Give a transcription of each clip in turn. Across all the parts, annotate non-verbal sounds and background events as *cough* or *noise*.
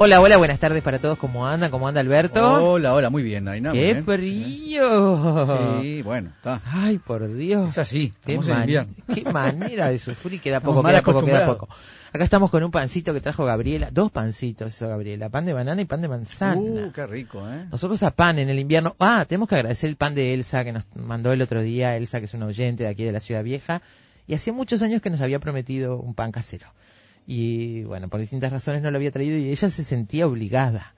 Hola, hola, buenas tardes para todos. ¿Cómo anda? ¿Cómo anda Alberto? Hola, hola, muy bien. ¡Qué muy frío! Sí, bueno, está. Ay, por Dios. Es así, Qué, man- qué manera de sufrir. Queda *laughs* poco, queda poco, queda poco. Acá estamos con un pancito que trajo Gabriela. Dos pancitos, eso, Gabriela. Pan de banana y pan de manzana. Uh, qué rico, ¿eh? Nosotros a pan en el invierno. Ah, tenemos que agradecer el pan de Elsa que nos mandó el otro día. Elsa, que es una oyente de aquí de la Ciudad Vieja. Y hacía muchos años que nos había prometido un pan casero. Y bueno, por distintas razones no lo había traído y ella se sentía obligada.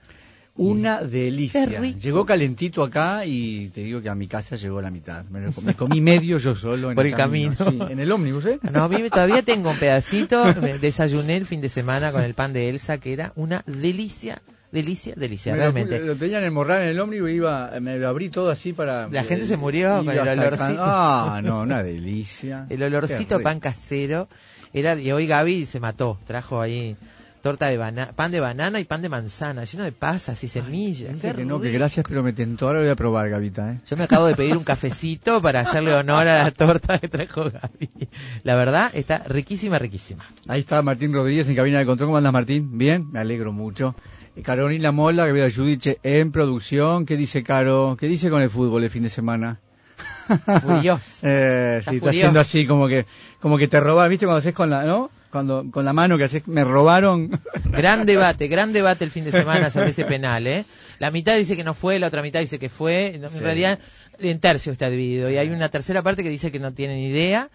Una delicia. Llegó calentito acá y te digo que a mi casa llegó la mitad. Me, lo- me comí medio yo solo en Por el camino. Sí, en el ómnibus, ¿eh? No, a mí todavía tengo un pedacito. *laughs* Me desayuné el fin de semana con el pan de Elsa, que era una delicia, delicia, delicia, Me lo- realmente. Lo, tenían en morral en el ómnibus y iba, me lo abrí todo así para... La gente se murió con el olorcito. Ah, no, una delicia. *laughs* El olorcito pan casero era y hoy Gaby se mató, trajo ahí torta de banana, pan de banana y pan de manzana, lleno de pasas y semillas. Que no, que gracias, pero me tentó. Ahora lo voy a probar, Gavita, ¿eh? Yo me acabo de pedir un cafecito para hacerle honor a la torta que trajo Gaby. La verdad, está riquísima, riquísima. Ahí está Martín Rodríguez en cabina de control. ¿Cómo andas, Martín? Bien, me alegro mucho. Eh, Carolina Mola, que veo a Judice en producción. ¿Qué dice Caro? ¿Qué dice con el fútbol el fin de semana? *laughs* Furioso. Eh, Está sí, está haciendo así como que, como que te roban, ¿viste? Cuando haces con la, ¿no? Cuando, con la mano que haces, me robaron. *laughs* Gran debate, gran debate el fin de semana sobre ese penal, ¿eh? La mitad dice que no fue, la otra mitad dice que fue. En Sí. realidad, en tercio está dividido. Y hay una tercera parte que dice que no tienen idea.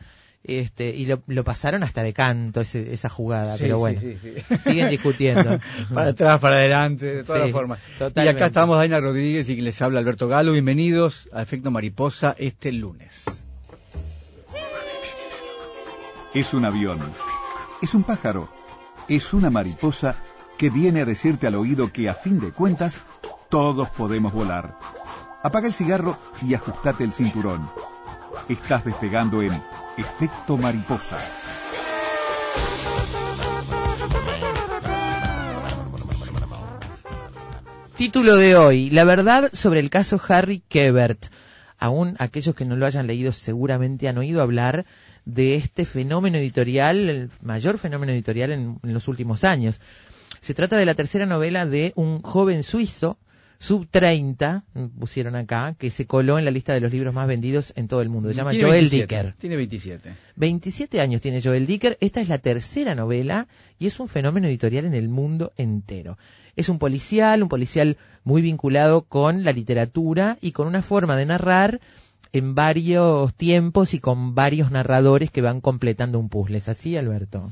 Este, y lo, lo pasaron hasta de canto ese- esa jugada, Sí, pero bueno, sí, sí. siguen discutiendo. *laughs* para atrás, para adelante, de todas formas. Y acá estamos Daina Rodríguez y quien les habla Alberto Galo. Bienvenidos a Efecto Mariposa este lunes. Es un avión. Es un pájaro. Es una mariposa que viene a decirte al oído que a fin de cuentas todos podemos volar. Apaga el cigarro y ajustate el cinturón. Estás despegando en Efecto Mariposa. Título de hoy, la verdad sobre el caso Harry Kebert. Aún aquellos que no lo hayan leído seguramente han oído hablar de este fenómeno editorial, el mayor fenómeno editorial en, en los últimos años. Se trata de la tercera novela de un joven suizo, sub 30, pusieron acá, que se coló en la lista de los libros más vendidos en todo el mundo. Se llama Tiene Joel 27, Dicker. Tiene 27. 27 años tiene Joel Dicker, esta es la tercera novela y es un fenómeno editorial en el mundo entero. Es un policial, un policial muy vinculado con la literatura y con una forma de narrar en varios tiempos y con varios narradores que van completando un puzzle. ¿Es así, Alberto?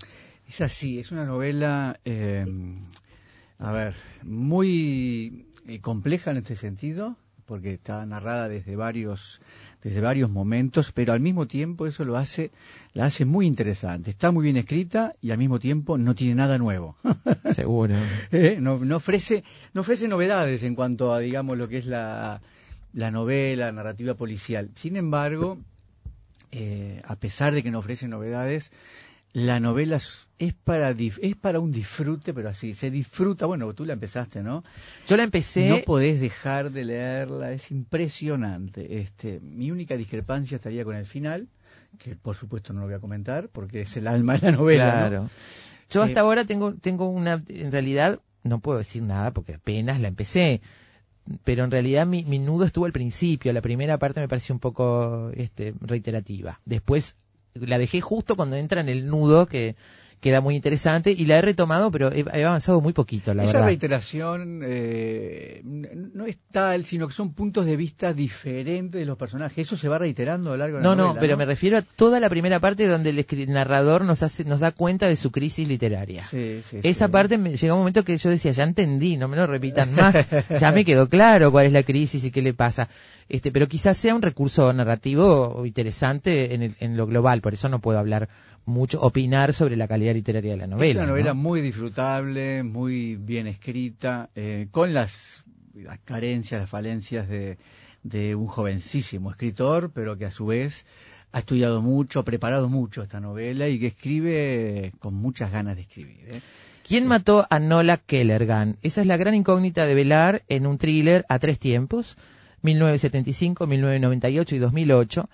Es así, es una novela, eh, a ver, muy eh, compleja en este sentido, porque está narrada desde varios, desde varios momentos, pero al mismo tiempo eso lo hace, la hace muy interesante. Está muy bien escrita y al mismo tiempo no tiene nada nuevo. *laughs* Seguro. Eh, no, no ofrece, no ofrece novedades en cuanto a, digamos, lo que es la, la novela, la narrativa policial. Sin embargo, eh, a pesar de que no ofrece novedades, la novela es para es para un disfrute, pero así se disfruta. Bueno, tú la empezaste, ¿no? Yo la empecé... No podés dejar de leerla, es impresionante. Este, mi única discrepancia estaría con el final, que por supuesto no lo voy a comentar porque es el alma de la novela. ¿no? Claro. Yo hasta Eh, ahora tengo, tengo una, en realidad, no puedo decir nada porque apenas la empecé, pero en realidad mi, mi nudo estuvo al principio, la primera parte me pareció un poco este, reiterativa. Después la dejé justo cuando entra en el nudo que queda muy interesante y la he retomado, pero he, he avanzado muy poquito, la Esa verdad. reiteración eh, no es tal, sino que son puntos de vista diferentes de los personajes. Eso se va reiterando a lo largo de la No, no, novela, pero me refiero a toda la primera parte donde el narrador nos hace, nos da cuenta de su crisis literaria. Sí, sí, Esa sí. parte me llega un momento que yo decía, ya entendí, no me lo repitan más, ya me quedó claro cuál es la crisis y qué le pasa. Este, pero quizás sea un recurso narrativo interesante en, el- en lo global, por eso no puedo hablar mucho opinar sobre la calidad literaria de la novela. Es una novela ¿no? muy disfrutable, muy bien escrita, eh, con las, las carencias, las falencias de, de un jovencísimo escritor, pero que a su vez ha estudiado mucho, ha preparado mucho esta novela y que escribe con muchas ganas de escribir. ¿eh? ¿Quién mató a Nola Kellergan? Esa es la gran incógnita de velar en un thriller a tres tiempos, 1975, 1998 y 2008,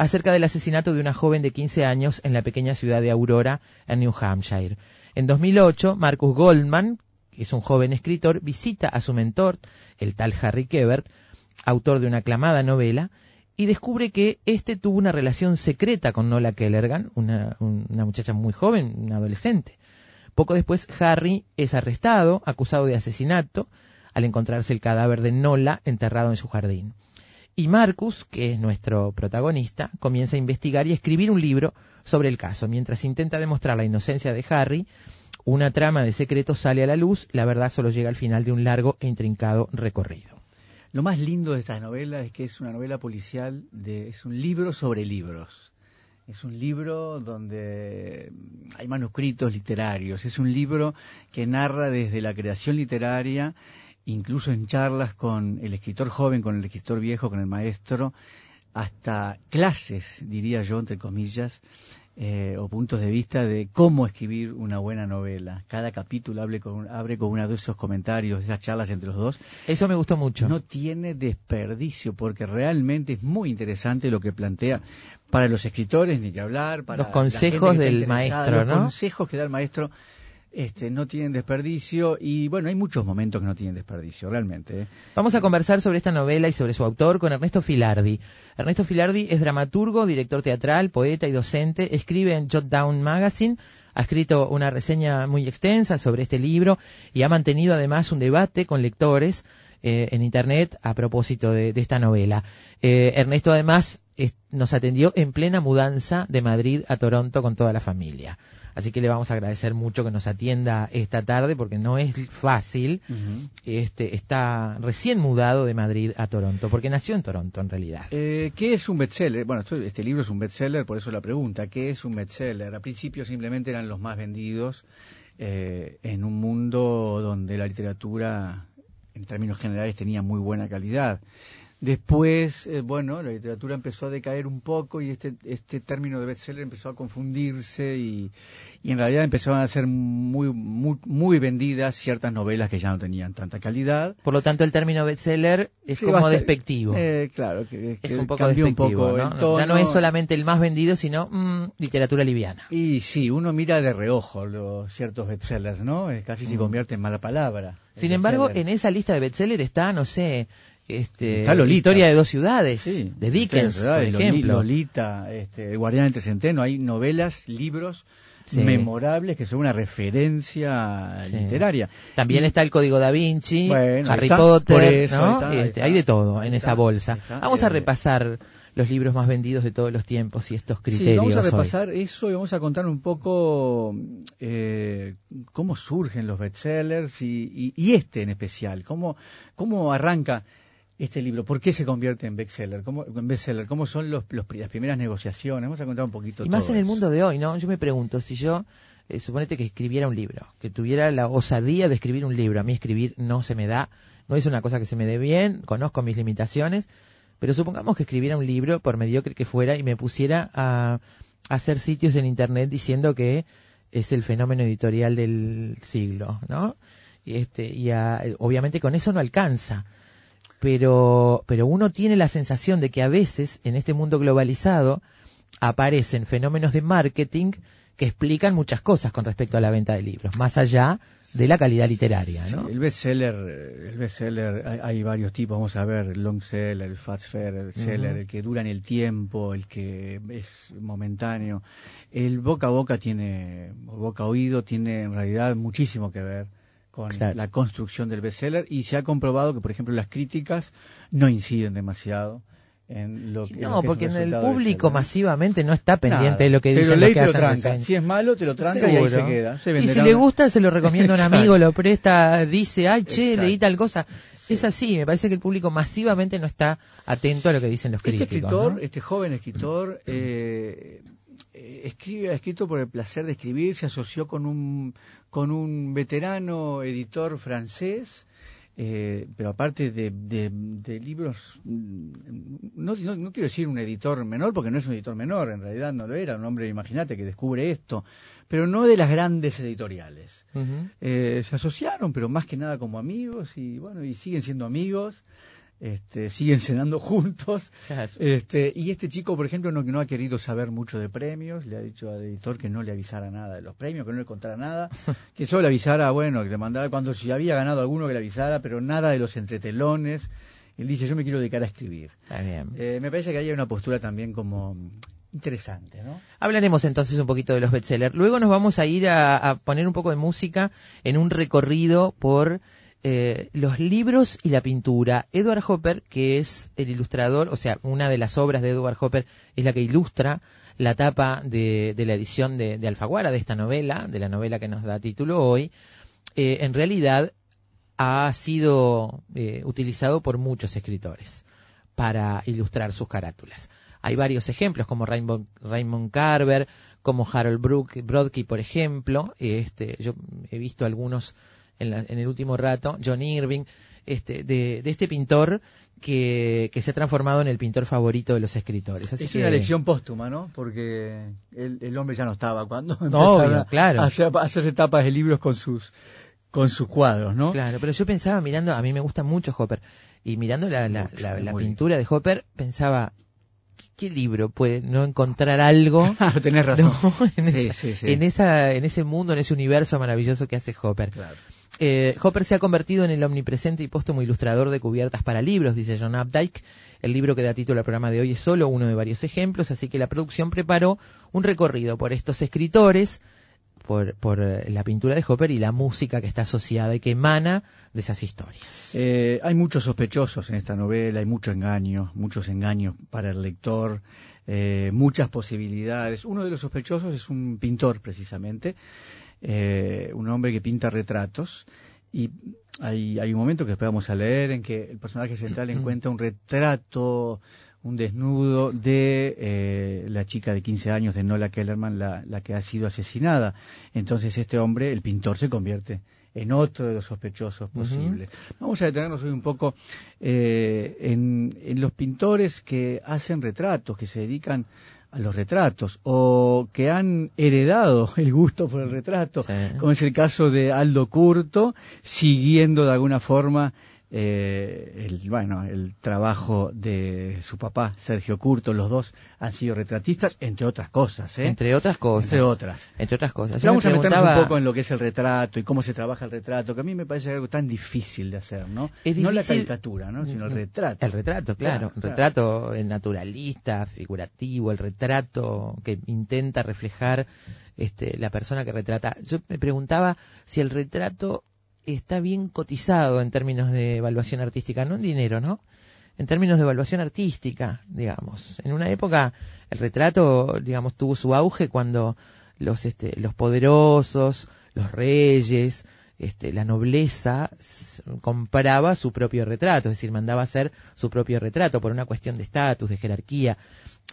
acerca del asesinato de una joven de 15 años en la pequeña ciudad de Aurora, en New Hampshire. En 2008, Marcus Goldman, que es un joven escritor, visita a su mentor, el tal Harry Kebert, autor de una aclamada novela, y descubre que éste tuvo una relación secreta con Nola Kellergan, una, una muchacha muy joven, una adolescente. Poco después, Harry es arrestado, acusado de asesinato, al encontrarse el cadáver de Nola enterrado en su jardín. Y Marcus, que es nuestro protagonista, comienza a investigar y escribir un libro sobre el caso. Mientras intenta demostrar la inocencia de Harry, una trama de secretos sale a la luz, la verdad solo llega al final de un largo e intrincado recorrido. Lo más lindo de esta novela es que es una novela policial, de, es un libro sobre libros. Es un libro donde hay manuscritos literarios, es un libro que narra desde la creación literaria, incluso en charlas con el escritor joven, con el escritor viejo, con el maestro, hasta clases, diría yo, entre comillas, eh, o puntos de vista de cómo escribir una buena novela. Cada capítulo abre con, abre con uno de esos comentarios, de esas charlas entre los dos. Eso me gustó mucho. No tiene desperdicio, porque realmente es muy interesante lo que plantea para los escritores, ni que hablar, para los consejos del maestro, los ¿no? consejos que da el maestro este, no tienen desperdicio y bueno, hay muchos momentos que no tienen desperdicio, realmente. ¿eh? Vamos a conversar sobre esta novela y sobre su autor con Ernesto Filardi. Ernesto Filardi es dramaturgo, director teatral, poeta y docente, escribe en Jot Down Magazine, ha escrito una reseña muy extensa sobre este libro y ha mantenido además un debate con lectores eh, en Internet a propósito de, esta novela. Eh, Ernesto además nos atendió en plena mudanza de Madrid a Toronto con toda la familia. Así que le vamos a agradecer mucho que nos atienda esta tarde porque no es fácil. Uh -huh. Este está recién mudado de Madrid a Toronto porque nació en Toronto en realidad. Eh, ¿Qué es un bestseller? Bueno, esto, este libro es un bestseller, por eso la pregunta. ¿Qué es un bestseller? A principio simplemente eran los más vendidos eh, en un mundo donde la literatura, en términos generales, tenía muy buena calidad. Después, eh, bueno, la literatura empezó a decaer un poco y este, este término de bestseller empezó a confundirse y, y en realidad empezaron a ser muy, muy, muy vendidas ciertas novelas que ya no tenían tanta calidad. Por lo tanto, el término bestseller es sí, como bastante, despectivo. Eh, claro, que, que es un poco despectivo. Un poco ¿no? Tono. Ya no es solamente el más vendido, sino mmm, literatura liviana. Y sí, uno mira de reojo los ciertos bestsellers, ¿no? Casi se convierte en mala palabra. Sin embargo, en esa lista de bestseller está, no sé, este, Está Lolita. Historia de dos ciudades, sí, de Dickens, por ejemplo. Lolita, este, El Guardián del Trecenteno, hay novelas, libros sí. memorables que son una referencia sí. literaria. También y, está el Código da Vinci, bueno, Harry está, Potter, eso, ¿no? Está, este, está, hay de todo en esa bolsa. Vamos a repasar los libros más vendidos de todos los tiempos y estos criterios. Sí, vamos a repasar hoy. eso y vamos a contar un poco eh, cómo surgen los bestsellers y, y, y, este en especial, cómo, cómo arranca este libro? ¿Por qué se convierte en bestseller? ¿Cómo, en bestseller? ¿Cómo son los, los, las primeras negociaciones? Vamos a contar un poquito. Y más todo en el eso. mundo de hoy, ¿no? Yo me pregunto, si yo, eh, suponete que escribiera un libro, que tuviera la osadía de escribir un libro, a mí escribir no se me da, no es una cosa que se me dé bien, conozco mis limitaciones, pero supongamos que escribiera un libro, por mediocre que fuera, y me pusiera a, a hacer sitios en Internet diciendo que es el fenómeno editorial del siglo, ¿no? Y este, y a, obviamente con eso no alcanza pero, pero uno tiene la sensación de que a veces en este mundo globalizado aparecen fenómenos de marketing que explican muchas cosas con respecto a la venta de libros, más allá de la calidad literaria, ¿no? Sí, el bestseller, el bestseller, hay, hay, varios tipos, vamos a ver, el long seller, el fast seller, el seller, uh -huh. el que dura en el tiempo, el que es momentáneo. El boca a boca tiene, boca a oído tiene en realidad muchísimo que ver con claro. la construcción del bestseller y se ha comprobado que, por ejemplo, las críticas no inciden demasiado en lo que no, lo que porque en el público masivamente no está pendiente Nada. de lo que dicen lo que te lo hacen tranca. Si es malo, te lo tranca Seguro. y ahí se queda. Se y si le gusta, se lo recomienda a un amigo, lo presta, dice, ay, che, Exacto. leí tal cosa. Sí. Es así, me parece que el público masivamente no está atento a lo que dicen los este críticos. Escritor, ¿no? Este joven escritor, eh, escribe, ha escrito por el placer de escribir, se asoció con un, con un veterano editor francés, eh, pero aparte de, de, libros, mm, no, no, quiero decir un editor menor, porque no es un editor menor, en realidad no lo era, un hombre, imagínate, que descubre esto, pero no de las grandes editoriales. Eh, se asociaron, pero más que nada como amigos, y bueno, y siguen siendo amigos este, siguen cenando juntos. *laughs* Este, y este chico, por ejemplo, no, no ha querido saber mucho de premios, le ha dicho al editor que no le avisara nada de los premios, que no le contara nada, *laughs* que solo le avisara, bueno, que le mandara cuando si había ganado alguno que le avisara, pero nada de los entretelones. Él dice, yo me quiero dedicar a escribir. Eh, me parece que hay una postura también como interesante, ¿no? Hablaremos entonces un poquito de los bestsellers. Luego nos vamos a ir a poner un poco de música en un recorrido por eh, los libros y la pintura. Edward Hopper, que es el ilustrador, o sea, una de las obras de Edward Hopper es la que ilustra la tapa de, la edición de, Alfaguara, de esta novela, de la novela que nos da título hoy, eh, en realidad ha sido eh, utilizado por muchos escritores para ilustrar sus carátulas. Hay varios ejemplos, como Raymond, Raymond Carver, como Harold Brodsky, por ejemplo. Este, yo he visto algunos en, el último rato, John Irving, este, de, este pintor que, se ha transformado en el pintor favorito de los escritores. es una lección póstuma, ¿no? Porque el, hombre ya no estaba cuando *laughs* no, claro. a hacer, etapas de libros con sus con sus cuadros, ¿no? Claro, pero yo pensaba mirando, a mí me gusta mucho Hopper, y mirando la, la, pintura de Hopper, pensaba, ¿qué libro puede no encontrar algo? *laughs* Tenés razón. *laughs* en, esa, en, ese mundo, en ese universo maravilloso que hace Hopper. Claro. Eh, Hopper se ha convertido en el omnipresente y póstumo ilustrador de cubiertas para libros, dice John Updike. El libro que da título al programa de hoy es solo uno de varios ejemplos, así que la producción preparó un recorrido por estos escritores, por, eh, la pintura de Hopper y la música que está asociada y que emana de esas historias. Eh, hay muchos sospechosos en esta novela, hay mucho engaño, muchos engaños para el lector, muchas posibilidades. Uno de los sospechosos es un pintor, precisamente, eh, un hombre que pinta retratos y hay, hay un momento que esperamos a leer en que el personaje central encuentra un retrato, un desnudo de eh, la chica de 15 años de Nola Kellerman, la, la que ha sido asesinada. Entonces este hombre, el pintor, se convierte en otro de los sospechosos posibles. Vamos a detenernos hoy un poco eh, en, en, los pintores que hacen retratos, que se dedican a los retratos o que han heredado *laughs* el gusto por el retrato, como es el caso de Aldo Curto, siguiendo de alguna forma eh, el, bueno, el trabajo de su papá, Sergio Curto, los dos han sido retratistas, entre otras cosas. ¿eh? Entre otras cosas. Entre otras. Entre otras cosas. Vamos a meternos un poco en lo que es el retrato y cómo se trabaja el retrato, que a mí me parece algo tan difícil de hacer, ¿no? No la caricatura, ¿no? Sino el retrato. El retrato, claro. el retrato el naturalista, figurativo, el retrato que intenta reflejar este, la persona que retrata. Yo me preguntaba si el retrato está bien cotizado en términos de evaluación artística, no en dinero, ¿no? En términos de evaluación artística, digamos. En una época el retrato, digamos, tuvo su auge cuando los, este, los poderosos, los reyes, este, la nobleza compraba su propio retrato, es decir, mandaba hacer su propio retrato por una cuestión de estatus, de jerarquía.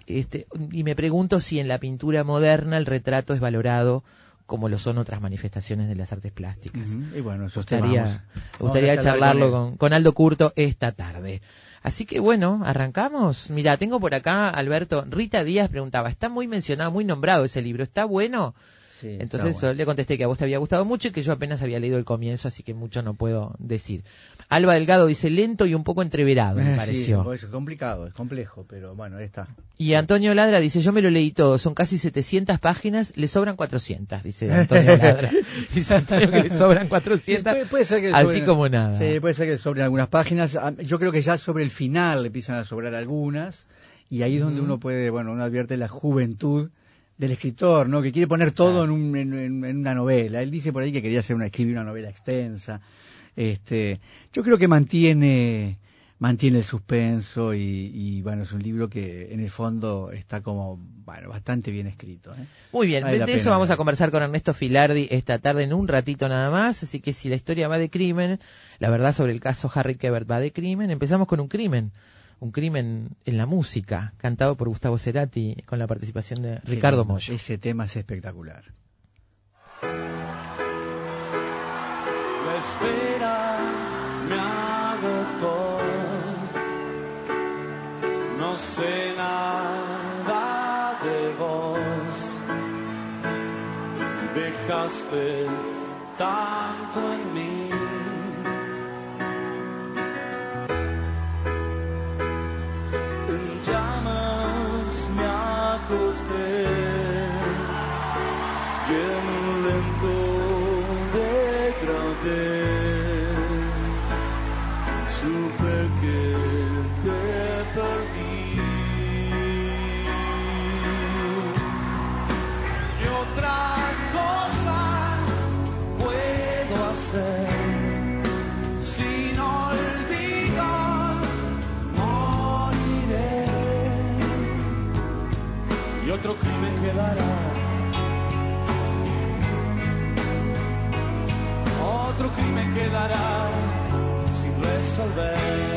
Este, y me pregunto si en la pintura moderna el retrato es valorado como lo son otras manifestaciones de las artes plásticas. Y bueno, eso gustaría, gustaría charlarlo con, Aldo Curto esta tarde. Así que bueno, arrancamos. Mira, tengo por acá, Alberto, Rita Díaz preguntaba, está muy mencionado, muy nombrado ese libro, ¿está bueno? Entonces le contesté que a vos te había gustado mucho y que yo apenas había leído el comienzo, así que mucho no puedo decir. Alba Delgado dice lento y un poco entreverado, me pareció. Sí, es complicado, es complejo, pero bueno, ahí está. Y Antonio Ladra dice, yo me lo leí todo, son casi 700 páginas, le sobran 400, dice Antonio *laughs* Ladra. dice que le sobran 400, puede, ser que así como nada. Sí, puede ser que sobren algunas páginas. Ah, yo creo que ya sobre el final le empiezan a sobrar algunas, y ahí es donde uno puede, bueno, uno advierte la juventud del escritor, ¿no? Que quiere poner todo en, un, en, una novela. Él dice por ahí que quería hacer una, escribir una novela extensa. Este, yo creo que mantiene, mantiene el suspenso y, bueno, es un libro que en el fondo está como, bueno, bastante bien escrito. ¿eh? Muy bien, de eso vamos a conversar con Ernesto Filardi esta tarde en un ratito nada más, así que si la historia va de crimen, la verdad sobre el caso Harry Kebert va de crimen, empezamos con un crimen un crimen en la música, cantado por Gustavo Cerati con la participación de Ricardo Moyo. Ese tema es espectacular. Espera me agotó, no sé nada de vos, dejaste tanto en mí. Otro crimen quedará sin resolver.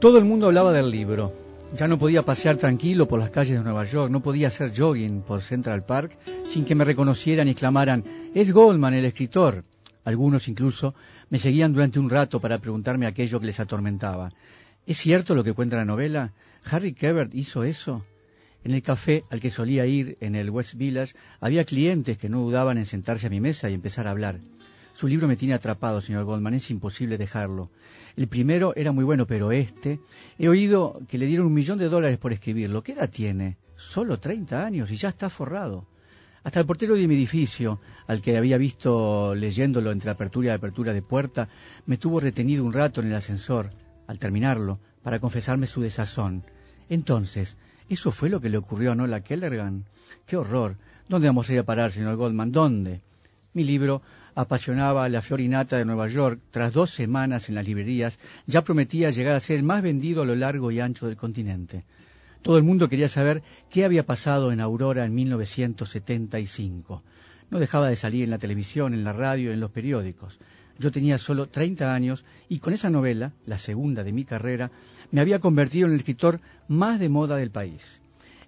Todo el mundo hablaba del libro. Ya no podía pasear tranquilo por las calles de Nueva York, no podía hacer jogging por Central Park sin que me reconocieran y clamaran, es Goldman el escritor. Algunos incluso me seguían durante un rato para preguntarme aquello que les atormentaba. ¿Es cierto lo que cuenta la novela? ¿Harry Kebert hizo eso? En el café al que solía ir en el West Village había clientes que no dudaban en sentarse a mi mesa y empezar a hablar. Su libro me tiene atrapado, señor Goldman, es imposible dejarlo. El primero era muy bueno, pero este... He oído que le dieron un millón de dólares por escribirlo. ¿Qué edad tiene? Solo 30 años y ya está forrado. Hasta el portero de mi edificio, al que había visto leyéndolo entre apertura y apertura de puerta, me tuvo retenido un rato en el ascensor, al terminarlo, para confesarme su desazón. Entonces, ¿eso fue lo que le ocurrió a Nola Kellergan? ¡Qué horror! ¿Dónde vamos a ir a parar, señor Goldman? ¿Dónde? Mi libro apasionaba la florinata de Nueva York. Tras dos semanas en las librerías, ya prometía llegar a ser el más vendido a lo largo y ancho del continente. Todo el mundo quería saber qué había pasado en Aurora en 1975. No dejaba de salir en la televisión, en la radio, en los periódicos. Yo tenía solo 30 años y con esa novela, la segunda de mi carrera, me había convertido en el escritor más de moda del país.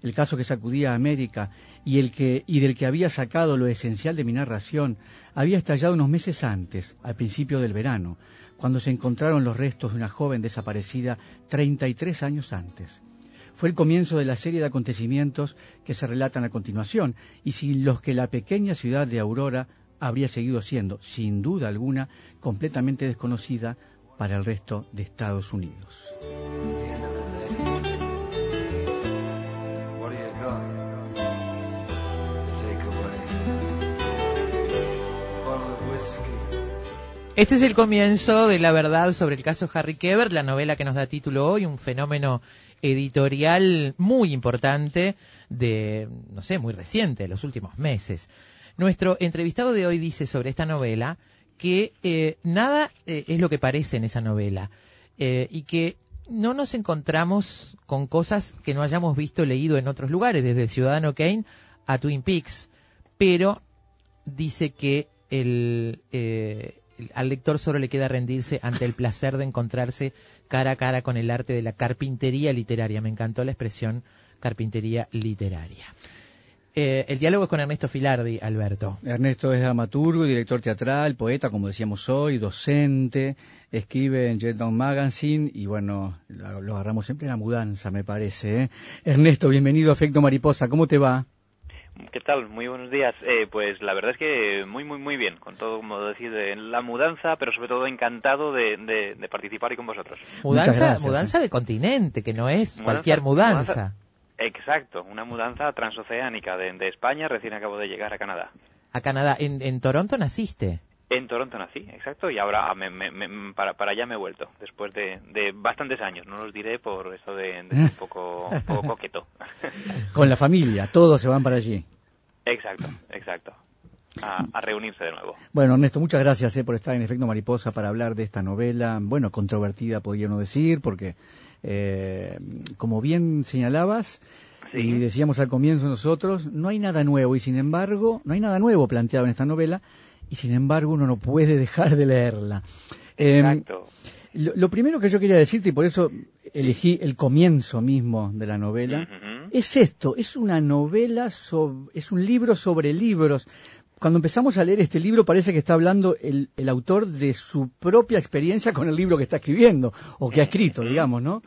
El caso que sacudía a América y, el que, y del que había sacado lo esencial de mi narración había estallado unos meses antes, al principio del verano, cuando se encontraron los restos de una joven desaparecida 33 años antes fue el comienzo de la serie de acontecimientos que se relatan a continuación y sin los que la pequeña ciudad de Aurora habría seguido siendo, sin duda alguna, completamente desconocida para el resto de Estados Unidos. Este es el comienzo de la verdad sobre el caso Harry Keber, la novela que nos da título hoy, un fenómeno editorial muy importante de, no sé, muy reciente, de los últimos meses. Nuestro entrevistado de hoy dice sobre esta novela que eh, nada eh, es lo que parece en esa novela eh, y que no nos encontramos con cosas que no hayamos visto leído en otros lugares, desde Ciudadano Kane a Twin Peaks, pero dice que el, al lector solo le queda rendirse ante el placer de encontrarse cara a cara con el arte de la carpintería literaria. Me encantó la expresión carpintería literaria. Eh, el diálogo es con Ernesto Filardi, Alberto. Ernesto es dramaturgo, director teatral, poeta, como decíamos hoy, docente, escribe en Jet Magazine y bueno, lo, agarramos siempre en la mudanza, me parece. ¿eh? Ernesto, bienvenido a Efecto Mariposa, ¿cómo te va? ¿Qué tal? Muy buenos días. Eh, pues la verdad es que muy, muy, muy bien, con todo, como decir, en la mudanza, pero sobre todo encantado de, participar y con vosotros. Mudanza, mudanza de continente, que no es cualquier mudanza. Exacto, una mudanza transoceánica de, España, recién acabo de llegar a Canadá. A Canadá, ¿en, en Toronto naciste? En Toronto nací, exacto, y ahora para, para allá me he vuelto, después de, bastantes años, no los diré por eso de, un poco, poco coqueto. *laughs* Con la familia, todos se van para allí. Exacto, exacto. A, reunirse de nuevo. Bueno, Ernesto, muchas gracias eh, por estar en Efecto Mariposa para hablar de esta novela, bueno, controvertida podría decir, porque eh, como bien señalabas, y decíamos al comienzo nosotros, no hay nada nuevo y sin embargo, no hay nada nuevo planteado en esta novela y sin embargo uno no puede *laughs* dejar de leerla. Em, Exacto. lo, primero que yo quería decirte, y por eso elegí el comienzo mismo de la novela, es esto, es una novela, es un libro sobre libros. Cuando empezamos a leer este libro parece que está hablando el, el autor de su propia experiencia con el libro que está escribiendo, o que ha escrito, digamos, ¿no?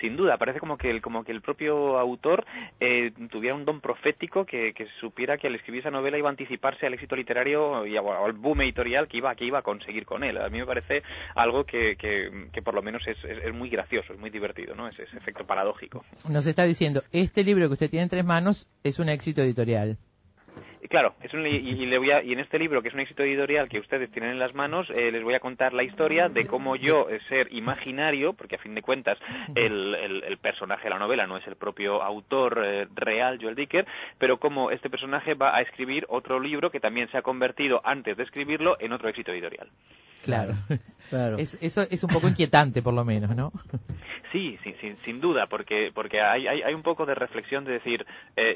Sin duda. Parece como que el, como que el propio autor eh, tuviera un don profético que, supiera que al escribir esa novela iba a anticiparse al éxito literario y al boom editorial que iba, que iba a conseguir con él. A mí me parece algo que, que, por lo menos es, es, muy gracioso, es muy divertido, ¿no? Es ese efecto paradójico. Nos está diciendo, este libro que usted tiene en tres manos es un éxito editorial. Claro, es un, y, le voy a, y en este libro, que es un éxito editorial que ustedes tienen en las manos, eh, les voy a contar la historia de cómo yo, eh, ser imaginario, porque a fin de cuentas el, el, personaje de la novela no es el propio autor eh, real, Joel Dicker, pero cómo este personaje va a escribir otro libro que también se ha convertido, antes de escribirlo, en otro éxito editorial. Claro, *laughs* claro. eso es un poco inquietante, por lo menos, ¿no? *laughs* Sí, sin, sin, duda, porque, porque hay, hay, hay, un poco de reflexión de decir,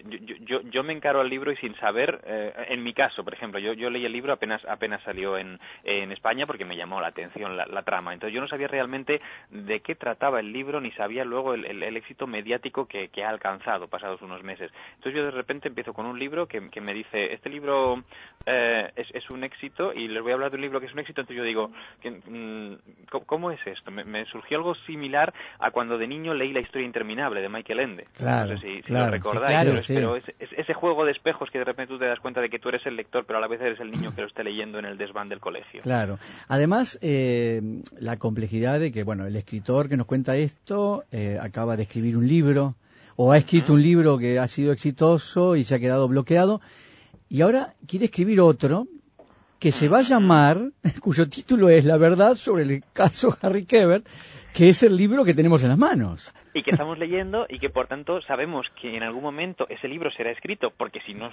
yo, yo, yo me encaro al libro y sin saber eh, en mi caso, por ejemplo, yo, yo leí el libro apenas apenas salió en, en España porque me llamó la atención la, trama. Entonces yo no sabía realmente de qué trataba el libro ni sabía luego el, el, éxito mediático que, que, ha alcanzado pasados unos meses. Entonces yo de repente empiezo con un libro que, que me dice, este libro eh, es, es, un éxito y les voy a hablar de un libro que es un éxito. Entonces yo digo, mm, ¿cómo, es esto? Me, surgió algo similar a cuando de niño leí La historia interminable de Michael Ende. Claro, no sé si, lo recordáis, pero, ese juego de espejos que de repente tú te das cuenta de que tú eres el lector, pero a la vez eres el niño que lo esté leyendo en el desván del colegio. Claro. Además, eh, la complejidad de que, bueno, el escritor que nos cuenta esto eh, acaba de escribir un libro, o ha escrito un libro que ha sido exitoso y se ha quedado bloqueado, y ahora quiere escribir otro que se va a llamar, *laughs* cuyo título es La verdad sobre el caso Harry Kebert, que es el libro que tenemos en las manos. *laughs* y que estamos leyendo y que por tanto sabemos que en algún momento ese libro será escrito, porque si no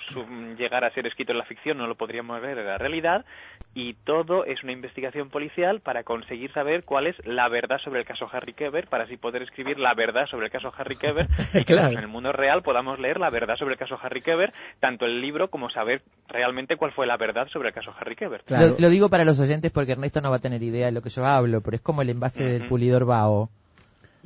llegara a ser escrito en la ficción no lo podríamos ver en la realidad, y todo es una investigación policial para conseguir saber cuál es la verdad sobre el caso Harry Keber, para así poder escribir la verdad sobre el caso Harry Keber, *laughs* y que Claro. en el mundo real podamos leer la verdad sobre el caso Harry Keber, tanto el libro como saber realmente cuál fue la verdad sobre el caso Harry Keber. Claro. Lo, lo digo para los oyentes porque Ernesto no va a tener idea de lo que yo hablo, pero es como el envase del pulidor Bao,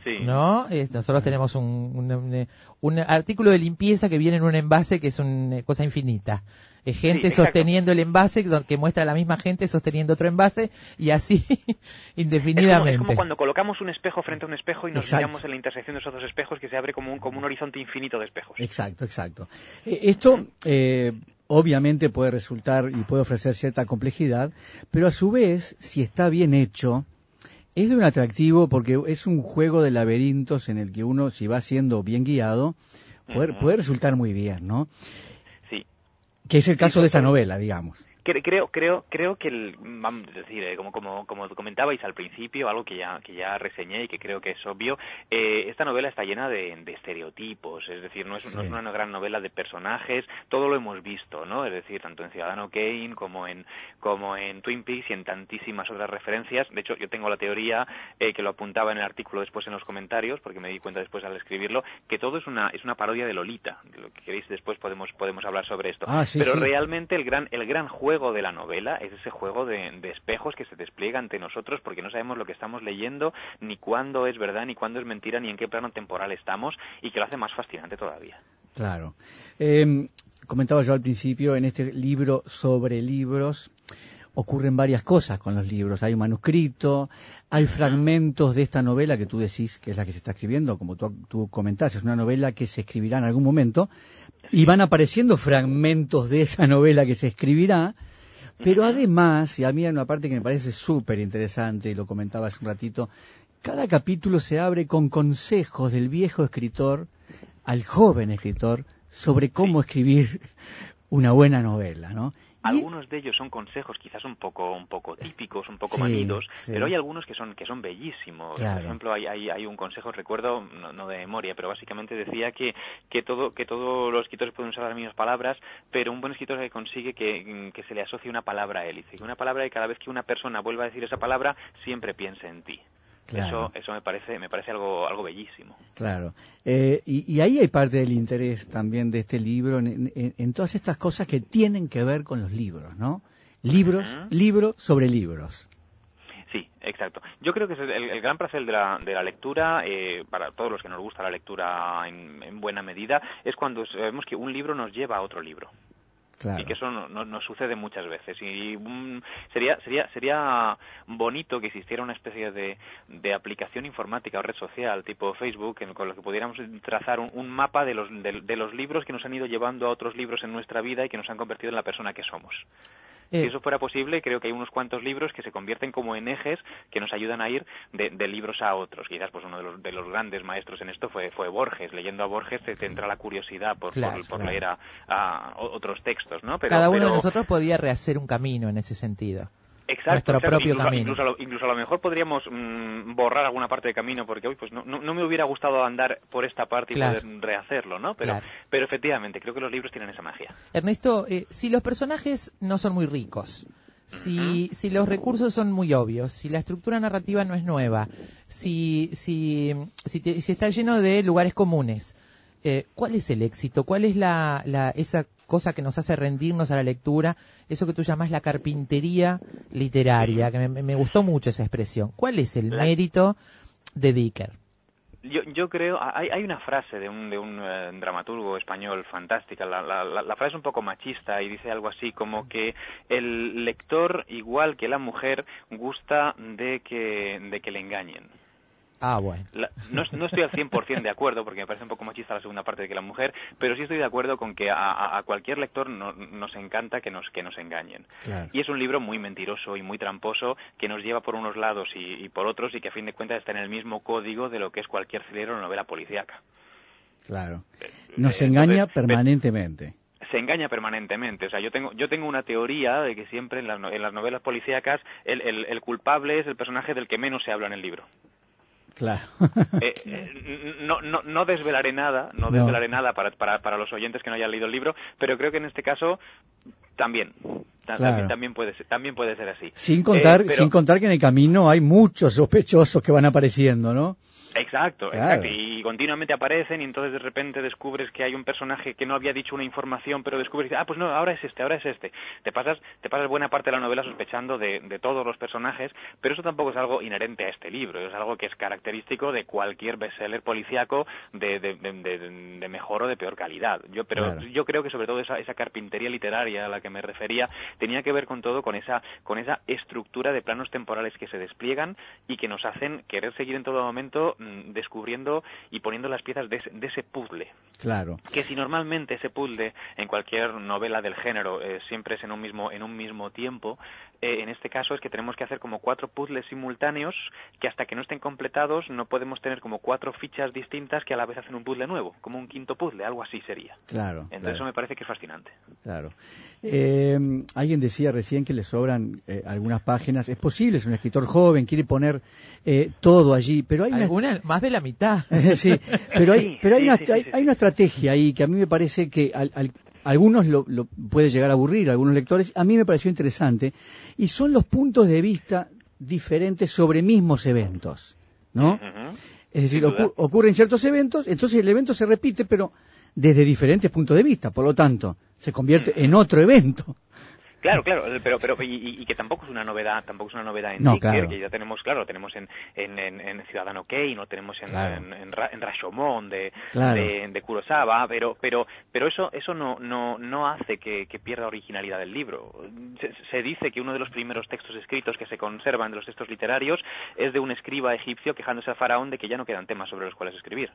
Sí. ¿no? Eh, nosotros tenemos un, un, un- un artículo de limpieza que viene en un envase que es una cosa infinita. Es gente Sí, sosteniendo el envase que muestra la misma gente sosteniendo otro envase y así *laughs* Es como, indefinidamente. es como cuando colocamos un espejo frente a un espejo y nos Exacto. miramos en la intersección de esos dos espejos que se abre como un, como un horizonte infinito de espejos. Exacto, exacto. Eh, Esto eh, obviamente puede resultar y puede ofrecer cierta complejidad, pero a su vez, si está bien hecho, es de un atractivo porque es un juego de laberintos en el que uno, si va siendo bien guiado, puede, puede resultar muy bien, ¿no? Sí. Que es el caso Sí, de esta novela, digamos. Cre- Creo, creo, creo que, el, vamos a decir, eh, como, como, como comentabais al principio, algo que ya, que ya reseñé y que creo que es obvio, eh, esta novela está llena de, de estereotipos, es decir, no es, no es una gran novela de personajes, todo lo hemos visto, ¿no? Es decir, tanto en Ciudadano Kane como en, como en Twin Peaks y en tantísimas otras referencias. De hecho, yo tengo la teoría eh, que lo apuntaba en el artículo después en los comentarios, porque me di cuenta después al escribirlo, que todo es una, es una parodia de Lolita. De lo que queréis después podemos, podemos hablar sobre esto. Ah, sí, Pero sí. realmente el gran, el gran juego de la novela es ese juego de, de espejos que se despliega ante nosotros porque no sabemos lo que estamos leyendo, ni cuándo es verdad, ni cuándo es mentira, ni en qué plano temporal estamos, y que lo hace más fascinante todavía. Claro. Eh, comentaba yo al principio, en este libro sobre libros ocurren varias cosas con los libros. Hay un manuscrito, hay fragmentos de esta novela que tú decís que es la que se está escribiendo, como tú, tú comentaste, es una novela que se escribirá en algún momento, y van apareciendo fragmentos de esa novela que se escribirá, pero además, y a mí hay una parte que me parece súper interesante, y lo comentaba hace un ratito, cada capítulo se abre con consejos del viejo escritor al joven escritor sobre cómo escribir una buena novela, ¿no? Algunos de ellos son consejos quizás un poco, un poco típicos, un poco Sí, manidos, sí. pero hay algunos que son, que son bellísimos. Claro. Por ejemplo, hay, hay, hay un consejo, recuerdo, no, no de memoria, pero básicamente decía que, que todo, que todos los escritores pueden usar las mismas palabras, pero un buen escritor que consigue que, que se le asocie una palabra a él. Y dice que una palabra y cada vez que una persona vuelva a decir esa palabra, siempre piense en ti. Claro. Eso, eso me parece, me parece algo, algo bellísimo. Claro. Eh, y, y ahí hay parte del interés también de este libro en, en- en todas estas cosas que tienen que ver con los libros, ¿no? Libros, Ujú. libro sobre libros. Sí, exacto. Yo creo que es el, el gran placer de la, de la lectura, eh, para todos los que nos gusta la lectura en, en buena medida, es cuando sabemos que un libro nos lleva a otro libro. Y que eso no, no- sucede muchas veces. Y mm, sería sería sería bonito que existiera una especie de, de aplicación informática o red social tipo Facebook en- con lo que pudiéramos trazar un, mapa de los de, los libros que nos han ido llevando a otros libros en nuestra vida y que nos han convertido en la persona que somos si eso fuera posible, creo que hay unos cuantos libros que se convierten como en ejes que nos ayudan a ir de, de libros a otros. Quizás pues uno de los, de los grandes maestros en esto fue, fue Borges. Leyendo a Borges te, te entra la curiosidad por, Claro, por, por claro. leer a, otros textos, ¿no? Pero, Cada uno de nosotros podía rehacer un camino en ese sentido. Exacto, nuestro exacto. propio incluso, camino. Incluso a, lo, incluso a lo mejor podríamos mm, borrar alguna parte del camino porque hoy pues no, no, no me hubiera gustado andar por esta parte y poder rehacerlo, ¿no? Pero, Claro. pero efectivamente, creo que los libros tienen esa magia. Ernesto, eh, si los personajes no son muy ricos, si, si los recursos son muy obvios, si la estructura narrativa no es nueva, si, si, si, te- si está lleno de lugares comunes, eh, ¿cuál es el éxito? ¿Cuál es la, la, esa cosa que nos hace rendirnos a la lectura? Eso que tú llamas la carpintería literaria, que me, me gustó mucho esa expresión. ¿Cuál es el mérito de Dicker? Yo, yo creo, hay, hay una frase de un, de un eh, dramaturgo español fantástica, la, la, la- la frase es un poco machista y dice algo así como que el lector, igual que la mujer, gusta de que, de que le engañen. Ah, bueno. La- no, no estoy al 100% de acuerdo, porque me parece un poco machista la segunda parte de que la mujer, pero sí estoy de acuerdo con que a, cualquier lector no- nos encanta que nos, que nos engañen. Claro. Y es un libro muy mentiroso y muy tramposo que nos lleva por unos lados y, y por otros y que a fin de cuentas está en el mismo código de lo que es cualquier thriller o novela policíaca. Claro. Eh, Nos eh, engaña permanentemente. se engaña permanentemente. O sea, yo tengo, yo tengo una teoría de que siempre en las, no- en las novelas policíacas el, el- el culpable es el personaje del que menos se habla en el libro. Claro. Eh, eh, no, no, no desvelaré nada, no, No. desvelaré nada para, para, para los oyentes que no hayan leído el libro, pero creo que en este caso también, Claro. también, también puede ser, también puede ser así. Sin contar, Eh, pero- sin contar que en el camino hay muchos sospechosos que van apareciendo, ¿no? Exacto, Claro. exacto. Y continuamente aparecen y entonces de repente descubres que hay un personaje que no había dicho una información, pero descubres ah, pues no, ahora es este, ahora es este. Te pasas, te pasas buena parte de la novela sospechando de, de todos los personajes, pero eso tampoco es algo inherente a este libro, es algo que es característico de cualquier bestseller policíaco de, de, de- de- de mejor o de peor calidad. Yo, pero Claro. yo creo que sobre todo esa, esa carpintería literaria a la que me refería tenía que ver con todo con esa, con esa estructura de planos temporales que se despliegan y que nos hacen querer seguir en todo momento descubriendo y poniendo las piezas de ese, de ese puzzle. Claro. Que si normalmente ese puzzle en cualquier novela del género eh, siempre es en un mismo, en un mismo tiempo, eh, en este caso es que tenemos que hacer como cuatro puzzles simultáneos que hasta que no estén completados no podemos tener como cuatro fichas distintas que a la vez hacen un puzzle nuevo, como un quinto puzzle, algo así sería. Claro. Entonces claro. eso me parece que es fascinante. Claro. Eh, alguien decía recién que le sobran eh, algunas páginas. Es posible, es un escritor joven, quiere poner eh, todo allí, pero hay una, Algunas, más de la mitad. *laughs* sí, pero hay, Sí, pero hay, sí, una, sí, hay, hay una estrategia ahí que a mí me parece que al- al- algunos lo, lo puede llegar a aburrir, a algunos lectores. A mí me pareció interesante y son los puntos de vista diferentes sobre mismos eventos, ¿no? Es decir, ocurren ciertos eventos, entonces el evento se repite, pero desde diferentes puntos de vista, por lo tanto, se convierte en otro evento. Claro, claro, pero pero y, y- que tampoco es una novedad, tampoco es una novedad en No, Dicker, claro. que ya tenemos, claro, lo tenemos en, en, en, en Ciudadano Kane, lo tenemos en, Claro. en, en, Ra- en Rashomon de, Claro. de, de Kurosawa, pero pero pero eso eso no no no hace que, que pierda originalidad del libro. Se, se dice que uno de los primeros textos escritos que se conservan de los textos literarios es de un escriba egipcio quejándose al faraón de que ya no quedan temas sobre los cuales escribir.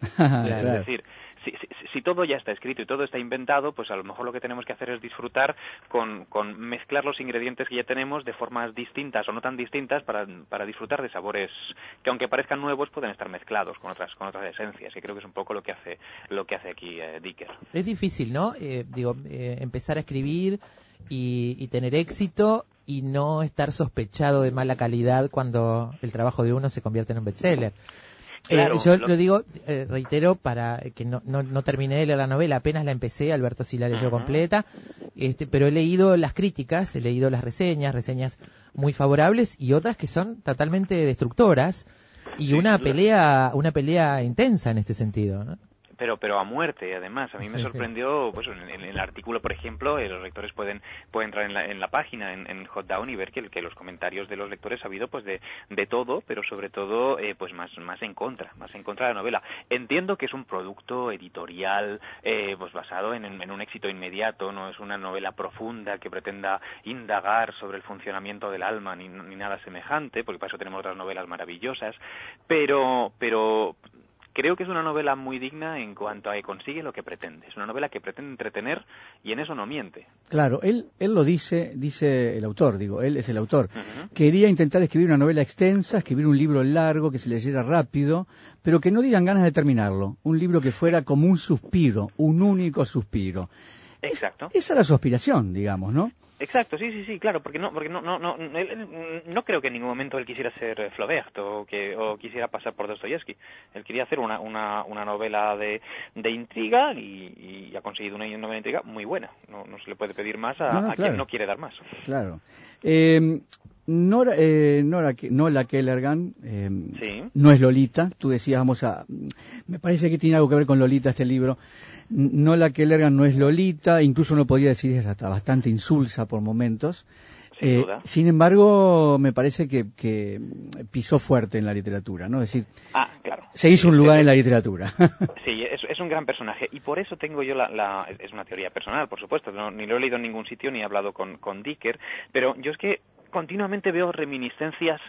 *laughs* Es decir, si, si- todo ya está escrito y todo está inventado, pues a lo mejor lo que tenemos que hacer es disfrutar con, con mezclar los ingredientes que ya tenemos de formas distintas o no tan distintas para, para disfrutar de sabores que aunque parezcan nuevos pueden estar mezclados con otras con otras esencias, que creo que es un poco lo que hace lo que hace aquí eh, Dicker. Es difícil, ¿no? Eh, digo, eh, empezar a escribir y, y tener éxito y no estar sospechado de mala calidad cuando el trabajo de uno se convierte en un bestseller. Eh, yo lo- lo, digo, eh, reitero, para que no, no, no terminé de leer la novela, apenas la empecé, Alberto sí la leyó completa, este, pero he leído las críticas, he leído las reseñas, reseñas muy favorables y otras que son totalmente destructoras y Sí, una pelea, una pelea intensa en este sentido, ¿no? Pero pero a muerte además. A mí me sorprendió pues en, en el artículo por ejemplo eh, los lectores pueden pueden entrar en la, en la página en, en Hot Down y ver que, que los comentarios de los lectores ha habido pues de, de todo pero sobre todo eh, pues más más en contra más en contra de la novela. Entiendo que es un producto editorial eh, pues basado en, en un éxito inmediato no es una novela profunda que pretenda indagar sobre el funcionamiento del alma ni, ni nada semejante porque para eso tenemos otras novelas maravillosas pero pero creo que es una novela muy digna en cuanto a que consigue lo que pretende. Es una novela que pretende entretener y en eso no miente. Claro, él, él lo dice, dice el autor, digo, él es el autor. Quería intentar escribir una novela extensa, escribir un libro largo que se leyera rápido, pero que no dieran ganas de terminarlo. Un libro que fuera como un suspiro, un único suspiro. Exacto. Esa era su aspiración, digamos, ¿no? Exacto, sí, sí, sí, claro, porque no, porque no, no, no, él- no creo que en ningún momento él quisiera ser eh, Flaubert o que o quisiera pasar por Dostoyevsky. Él quería hacer una, una, una novela de, de intriga y, y ha conseguido una novela de intriga muy buena. No, no se le puede pedir más a, No, no, a claro. quien no quiere dar más. Claro. Eh, Nora, eh, Nora, Nola Kellergan eh, Sí. no es Lolita. Tú decías, vamos a... Me parece que tiene algo que ver con Lolita este libro. Nola Kellergan no es Lolita, incluso uno podría decir es hasta bastante insulsa por momentos. Sin Eh, duda. sin embargo, me parece que, que pisó fuerte en la literatura, ¿no? Es decir, Ah, claro. se hizo un lugar en la literatura. *laughs* Sí, es, es un gran personaje y por eso tengo yo la, la- es una teoría personal, por supuesto, no- ni lo he leído en ningún sitio ni he hablado con, con Dicker, pero yo es que continuamente veo reminiscencias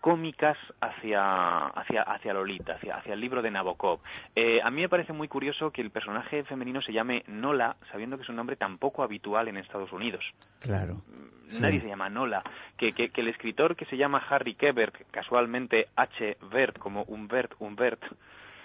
cómicas hacia, hacia, hacia Lolita, hacia, hacia el libro de Nabokov. Eh, a mí me parece muy curioso que el personaje femenino se llame Nola, sabiendo que es un nombre tan poco habitual en Estados Unidos. claro. Sí. Nadie se llama Nola. Que, que, que el escritor que se llama Harry Kebert, casualmente H. Bert, como Humbert, Humbert,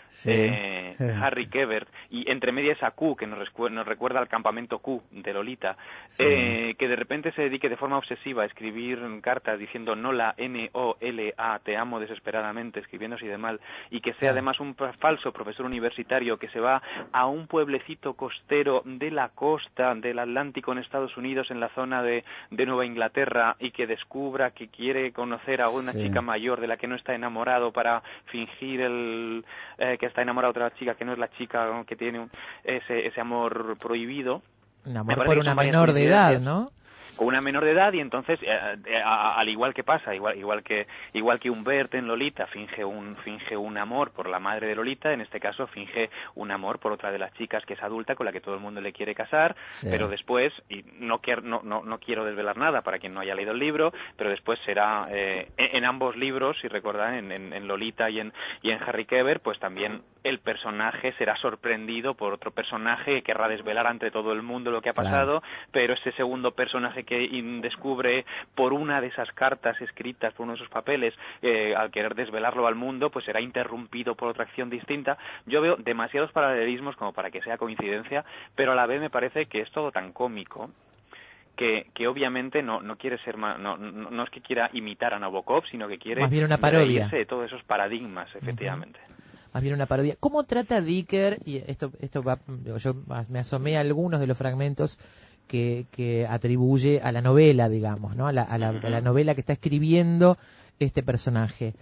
Sí. eh, Harry Kebert y entre medias a Q, que nos, recuerda al campamento Q de Lolita, eh, que de repente se dedique de forma obsesiva a escribir cartas diciendo Nola, N-O-L-A, te amo desesperadamente, escribiendo así de mal, y que sea además un falso profesor universitario que se va a un pueblecito costero de la costa del Atlántico en Estados Unidos, en la zona de, de Nueva Inglaterra, y que descubra que quiere conocer a una Sí. chica mayor de la que no está enamorado para fingir el, eh, que está enamorado de otra chica que no es la chica que tiene un- ese, ese amor prohibido Un amor por una menor de edad. ¿no? Con una menor de edad y entonces eh, eh, a- al igual que pasa igual igual que igual que Humbert en Lolita finge un finge un amor por la madre de Lolita en este caso finge un amor por otra de las chicas que es adulta con la que todo el mundo le quiere casar Sí. pero después y no quiero no, no, no quiero desvelar nada para quien no haya leído el libro pero después será eh, en, ambos libros si recuerdan en, en- en Lolita y en y en Harry Keber pues también el personaje será sorprendido por otro personaje que querrá desvelar ante todo el mundo lo que ha Claro. pasado pero ese segundo personaje que descubre por una de esas cartas escritas, por uno de esos papeles, eh, al querer desvelarlo al mundo, pues será interrumpido por otra acción distinta. Yo veo demasiados paralelismos como para que sea coincidencia, pero a la vez me parece que es todo tan cómico que, que obviamente no, no quiere ser ma- no, no, no es que quiera imitar a Nabokov, sino que quiere Más bien una parodia. de todos esos paradigmas, efectivamente. más bien una parodia. ¿Cómo trata Dicker, y esto, esto va, yo me asomé a algunos de los fragmentos que, que atribuye a la novela, digamos, ¿no? A la, a la- a la novela que está escribiendo este personaje,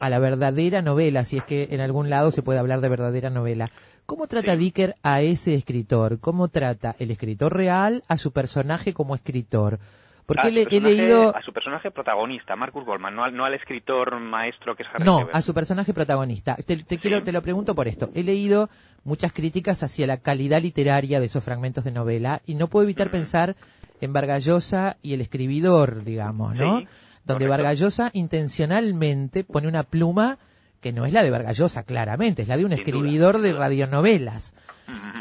a la verdadera novela, si es que en algún lado se puede hablar de verdadera novela. ¿Cómo trata Sí. Dicker a ese escritor? ¿Cómo trata el escritor real a su personaje como escritor? Porque a, le- su he personaje- leído... a su personaje protagonista, Marcus Goldman, no al, no al escritor maestro que es Harry No, a su personaje protagonista. Te, te quiero, te lo pregunto por esto. He leído muchas críticas hacia la calidad literaria de esos fragmentos de novela y no puedo evitar pensar en Vargallosa y el escribidor, digamos, ¿no? Sí, Donde. Vargallosa intencionalmente pone una pluma que no es la de Vargallosa, claramente, es la de un Sin escribidor duda, de radionovelas.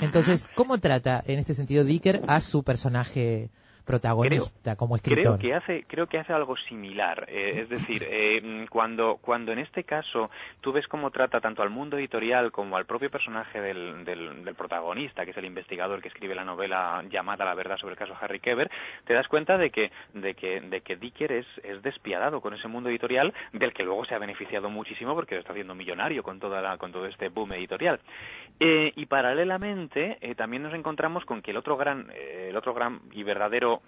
Entonces, ¿cómo trata en este sentido Dicker a su personaje protagonista como escritor? Creo que hace, creo que hace algo similar. eh, es decir, eh, cuando, cuando en este caso tú ves cómo trata tanto al mundo editorial como al propio personaje del, del, del protagonista, que es el investigador que escribe la novela llamada La verdad sobre el caso Harry Keber, te das cuenta de que, de que, de que Dicker es, es despiadado con ese mundo editorial del que luego se ha beneficiado muchísimo porque lo está haciendo millonario con, toda la, con todo este boom editorial. Eh, y paralelamente eh, también nos encontramos con que el otro gran, el otro gran y verdadero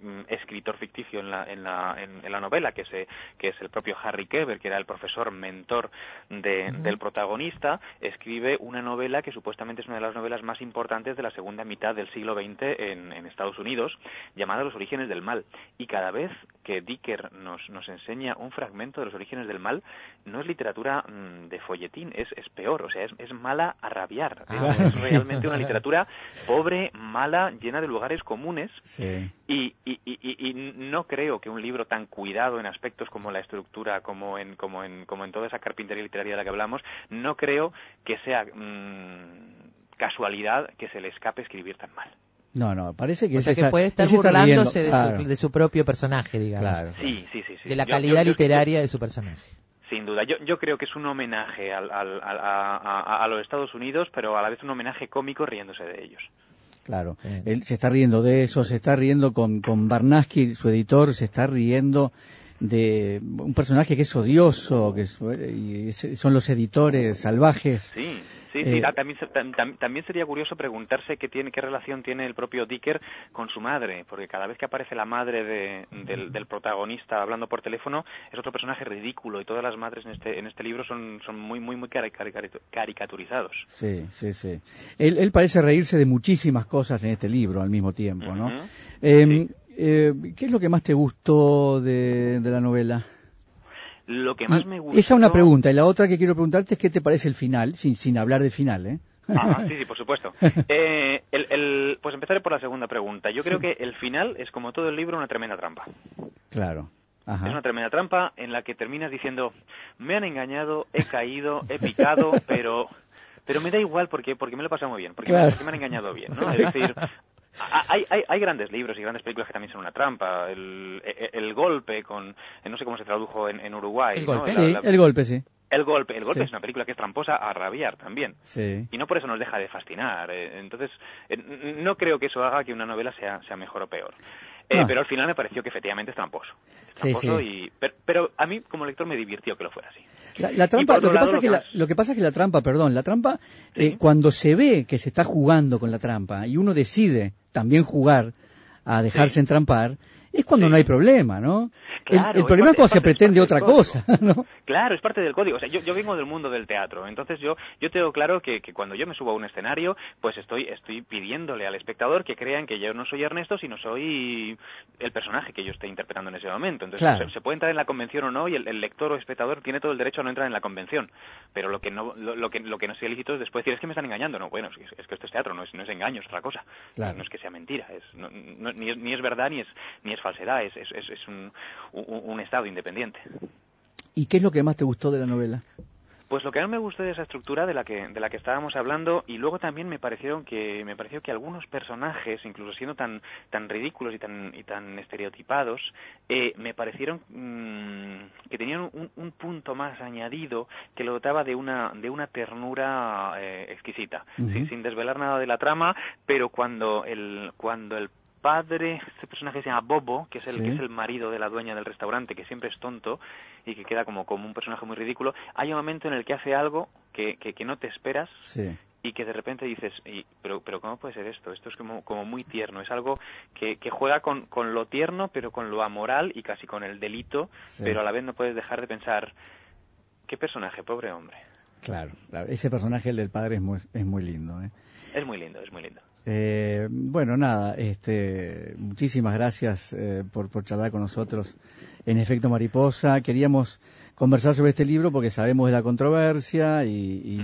mm, escritor ficticio en la, en la, en, en la novela, que es, eh, que es el propio Harry Keber, que era el profesor mentor de- del protagonista, escribe una novela que supuestamente es una de las novelas más importantes de la segunda mitad del siglo XX en, en Estados Unidos, llamada Los orígenes del mal. Y cada vez que Dicker nos, nos enseña un fragmento de los orígenes del mal, no es literatura mm, de folletín, es, es peor, o sea, es, es mala a rabiar. Es- Ah, es, sí. realmente una literatura pobre, mala, llena de lugares comunes Sí. y, y, y, y- y no creo que un libro tan cuidado en aspectos como la estructura, como en, como en, como en toda esa carpintería literaria de la que hablamos, no creo que sea mm, casualidad que se le escape escribir tan mal. No, no, parece que O sea se que está- puede estar burlándose de, su, de su propio personaje, digamos. claro. Sí, sí, sí. sí. De la Yo- calidad yo- yo- literaria de su personaje. Sin duda, yo, yo creo que es un homenaje al, al- al- a, a- a los Estados Unidos, pero a la vez un homenaje cómico riéndose de ellos. Claro, él se está riendo de eso, se está riendo con, con Barnaski, su editor, se está riendo de un personaje que es odioso, que es- y son los editores salvajes. Sí, sí, sí. Eh, Ah, también, tam- también sería curioso preguntarse qué, tiene, qué relación tiene el propio Dicker con su madre, porque cada vez que aparece la madre de- del, del protagonista hablando por teléfono es otro personaje ridículo y todas las madres en este, en este libro son, son muy, muy, muy cari- cari- caricaturizados. Sí, sí, sí. Él, él parece reírse de muchísimas cosas en este libro al mismo tiempo, ¿no? Ujú. Eh, eh, ¿Qué es lo que más te gustó de, de la novela? Lo que más Y me gustó... Esa es una pregunta. Y la otra que quiero preguntarte es qué te parece el final, sin, sin hablar del final, ¿eh? Ajá, sí, sí, por supuesto. *laughs* Eh, el, el- pues empezaré por la segunda pregunta. Yo creo que el final es, como todo el libro, una tremenda trampa. Claro. Ajá. Es una tremenda trampa en la que terminas diciendo, me han engañado, he caído, he picado, *laughs* pero pero me da igual porque porque me lo he pasado muy bien, porque, Claro. me, porque me han engañado bien, ¿no? Es decir, hay, hay, hay grandes libros y grandes películas que también son una trampa. El, el, el golpe con, eh, no sé cómo se tradujo en, en Uruguay, El ¿no? golpe. La- Sí, la- el golpe, sí. El golpe, el golpe Sí. es una película que es tramposa a rabiar también. Sí. Y no por eso nos deja de fascinar. eh, Entonces, eh, no creo que eso haga que una novela sea, sea mejor o peor. Eh, No. Pero al final me pareció que efectivamente es tramposo. Es tramposo sí. y, pero, pero a mí como lector me divirtió que lo fuera así. La, trampa, lo que, lado, pasa lo es que la, más- lo que pasa es que la trampa, perdón, la trampa, Sí. eh, cuando se ve que se está jugando con la trampa y uno decide también jugar a dejarse entrampar, es cuando no hay problema, ¿no? El- Claro, el, es problema es cuando se pretende otra cosa, *laughs* ¿no? Claro, es parte del código. O sea, yo, yo vengo del mundo del teatro, entonces yo, yo tengo claro que, que cuando yo me subo a un escenario, pues estoy, estoy pidiéndole al espectador que crean que yo no soy Ernesto, sino soy el personaje que yo estoy interpretando en ese momento. Entonces, Claro. se, se puede entrar en la convención o no, y el, el lector o espectador tiene todo el derecho a no entrar en la convención. Pero lo que no, lo, lo que, lo que no sea lícito es después decir, es que me están engañando. No, bueno, es, que- es que esto es teatro, no es, no es engaño, es otra cosa. Claro. No es que sea mentira, es, no- no- ni, es, ni es verdad ni es, ni es falsedad, es, es, es, es un, un, un estado independiente. ¿Y qué es lo que más te gustó de la novela? Pues lo que no me gustó de esa estructura de la que de la que estábamos hablando y luego también me parecieron que me pareció que algunos personajes, incluso siendo tan tan ridículos y tan y tan estereotipados, eh, me parecieron mm, que tenían un, un punto más añadido que lo dotaba de una de una ternura eh, exquisita, sin, sin desvelar nada de la trama, pero cuando el cuando el padre, este personaje se llama Bobo, que es el Sí. que es el marido de la dueña del restaurante, que siempre es tonto y que queda como, como un personaje muy ridículo, hay un momento en el que hace algo que, que, que no te esperas Sí. y que de repente dices, y, pero, pero ¿cómo puede ser esto? Esto es como, como muy tierno, es algo que, que juega con, con lo tierno, pero con lo amoral y casi con el delito, Sí. pero a la vez no puedes dejar de pensar, qué personaje, pobre hombre. Claro, claro. ese personaje, el del padre, es muy, es muy lindo. ¿eh? Es muy lindo, es muy lindo. Eh, bueno, nada, este, muchísimas gracias eh, por, por charlar con nosotros en Efecto Mariposa. Queríamos conversar sobre este libro porque sabemos de la controversia y,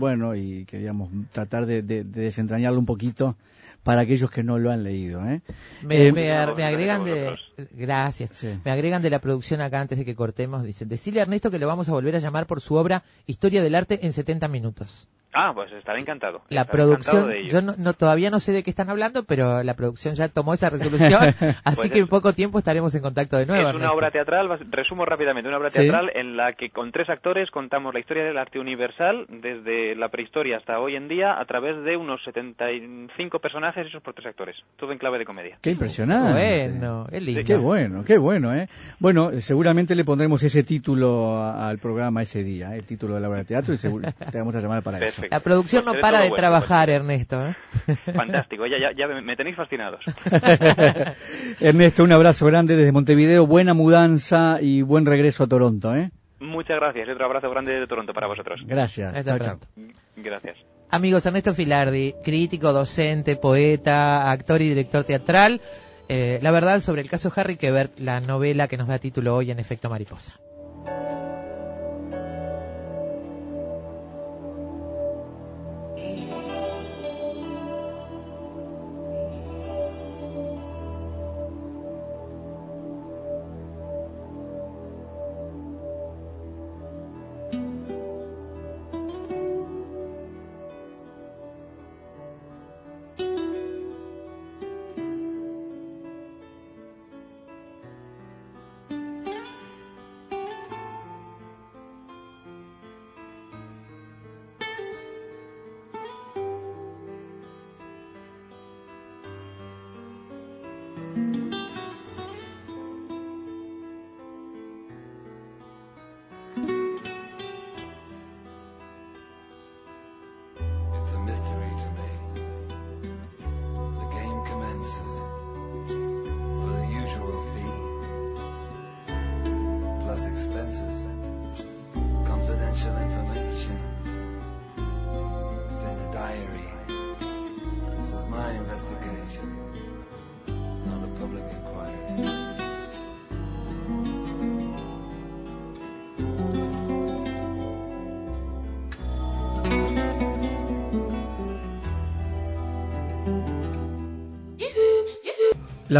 bueno, y queríamos tratar de, de- de desentrañarlo un poquito para aquellos que no lo han leído. ¿eh? Me, Eh, me ar- no, me agregan de... Gracias. Sí. Me agregan de la producción acá antes de que cortemos. Dicen, decirle a Ernesto que lo vamos a volver a llamar por su obra Historia del Arte en 70 minutos. Ah, pues estaré encantado. La estaré producción, encantado de ello. yo no, no- todavía no sé de qué están hablando, pero la producción ya tomó esa resolución, *laughs* así Pues que en poco tiempo estaremos en contacto de nuevo. Es una obra teatral, resumo rápidamente, una obra Sí. teatral en la que con tres actores contamos la historia del arte universal desde la prehistoria hasta hoy en día a través de unos 75 personajes hechos por tres actores. Todo en clave de comedia. Qué impresionante. Bueno, qué lindo. Qué bueno, qué bueno, ¿eh? Bueno, seguramente le pondremos ese título al programa ese día, ¿eh? el título de la obra de teatro, y seguro te vamos a llamar para eso. Perfecto. La producción Pues no para de bueno, trabajar, Ernesto. ¿eh? pues. *laughs* Fantástico, ya, ya, ya me- me tenéis fascinados. *laughs* Ernesto, un abrazo grande desde Montevideo, buena mudanza y buen regreso a Toronto, ¿eh? Muchas gracias y otro abrazo grande de Toronto para vosotros. Gracias. Hasta Chao, chao. pronto. Gracias. Amigos, Ernesto Filardi, crítico, docente, poeta, actor y director teatral. Eh, la verdad sobre el caso Harry Quebert, la novela que nos da título hoy en Efecto Mariposa.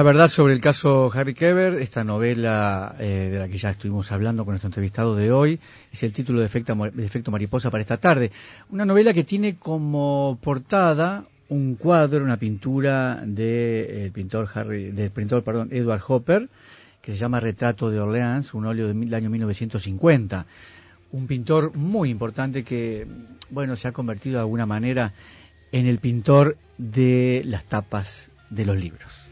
Verdad sobre el caso Harry Keber, esta novela eh, de la que ya estuvimos hablando con nuestro entrevistado de hoy, es el título de Efecto, de Mariposa para esta tarde. Una novela que tiene como portada un cuadro, una pintura del pintor Harry, del pintor, perdón, Edward Hopper, que se llama Retrato de Orleans, un óleo del año 1950. un pintor muy importante que, bueno, se ha convertido de alguna manera en el pintor de las tapas de los libros.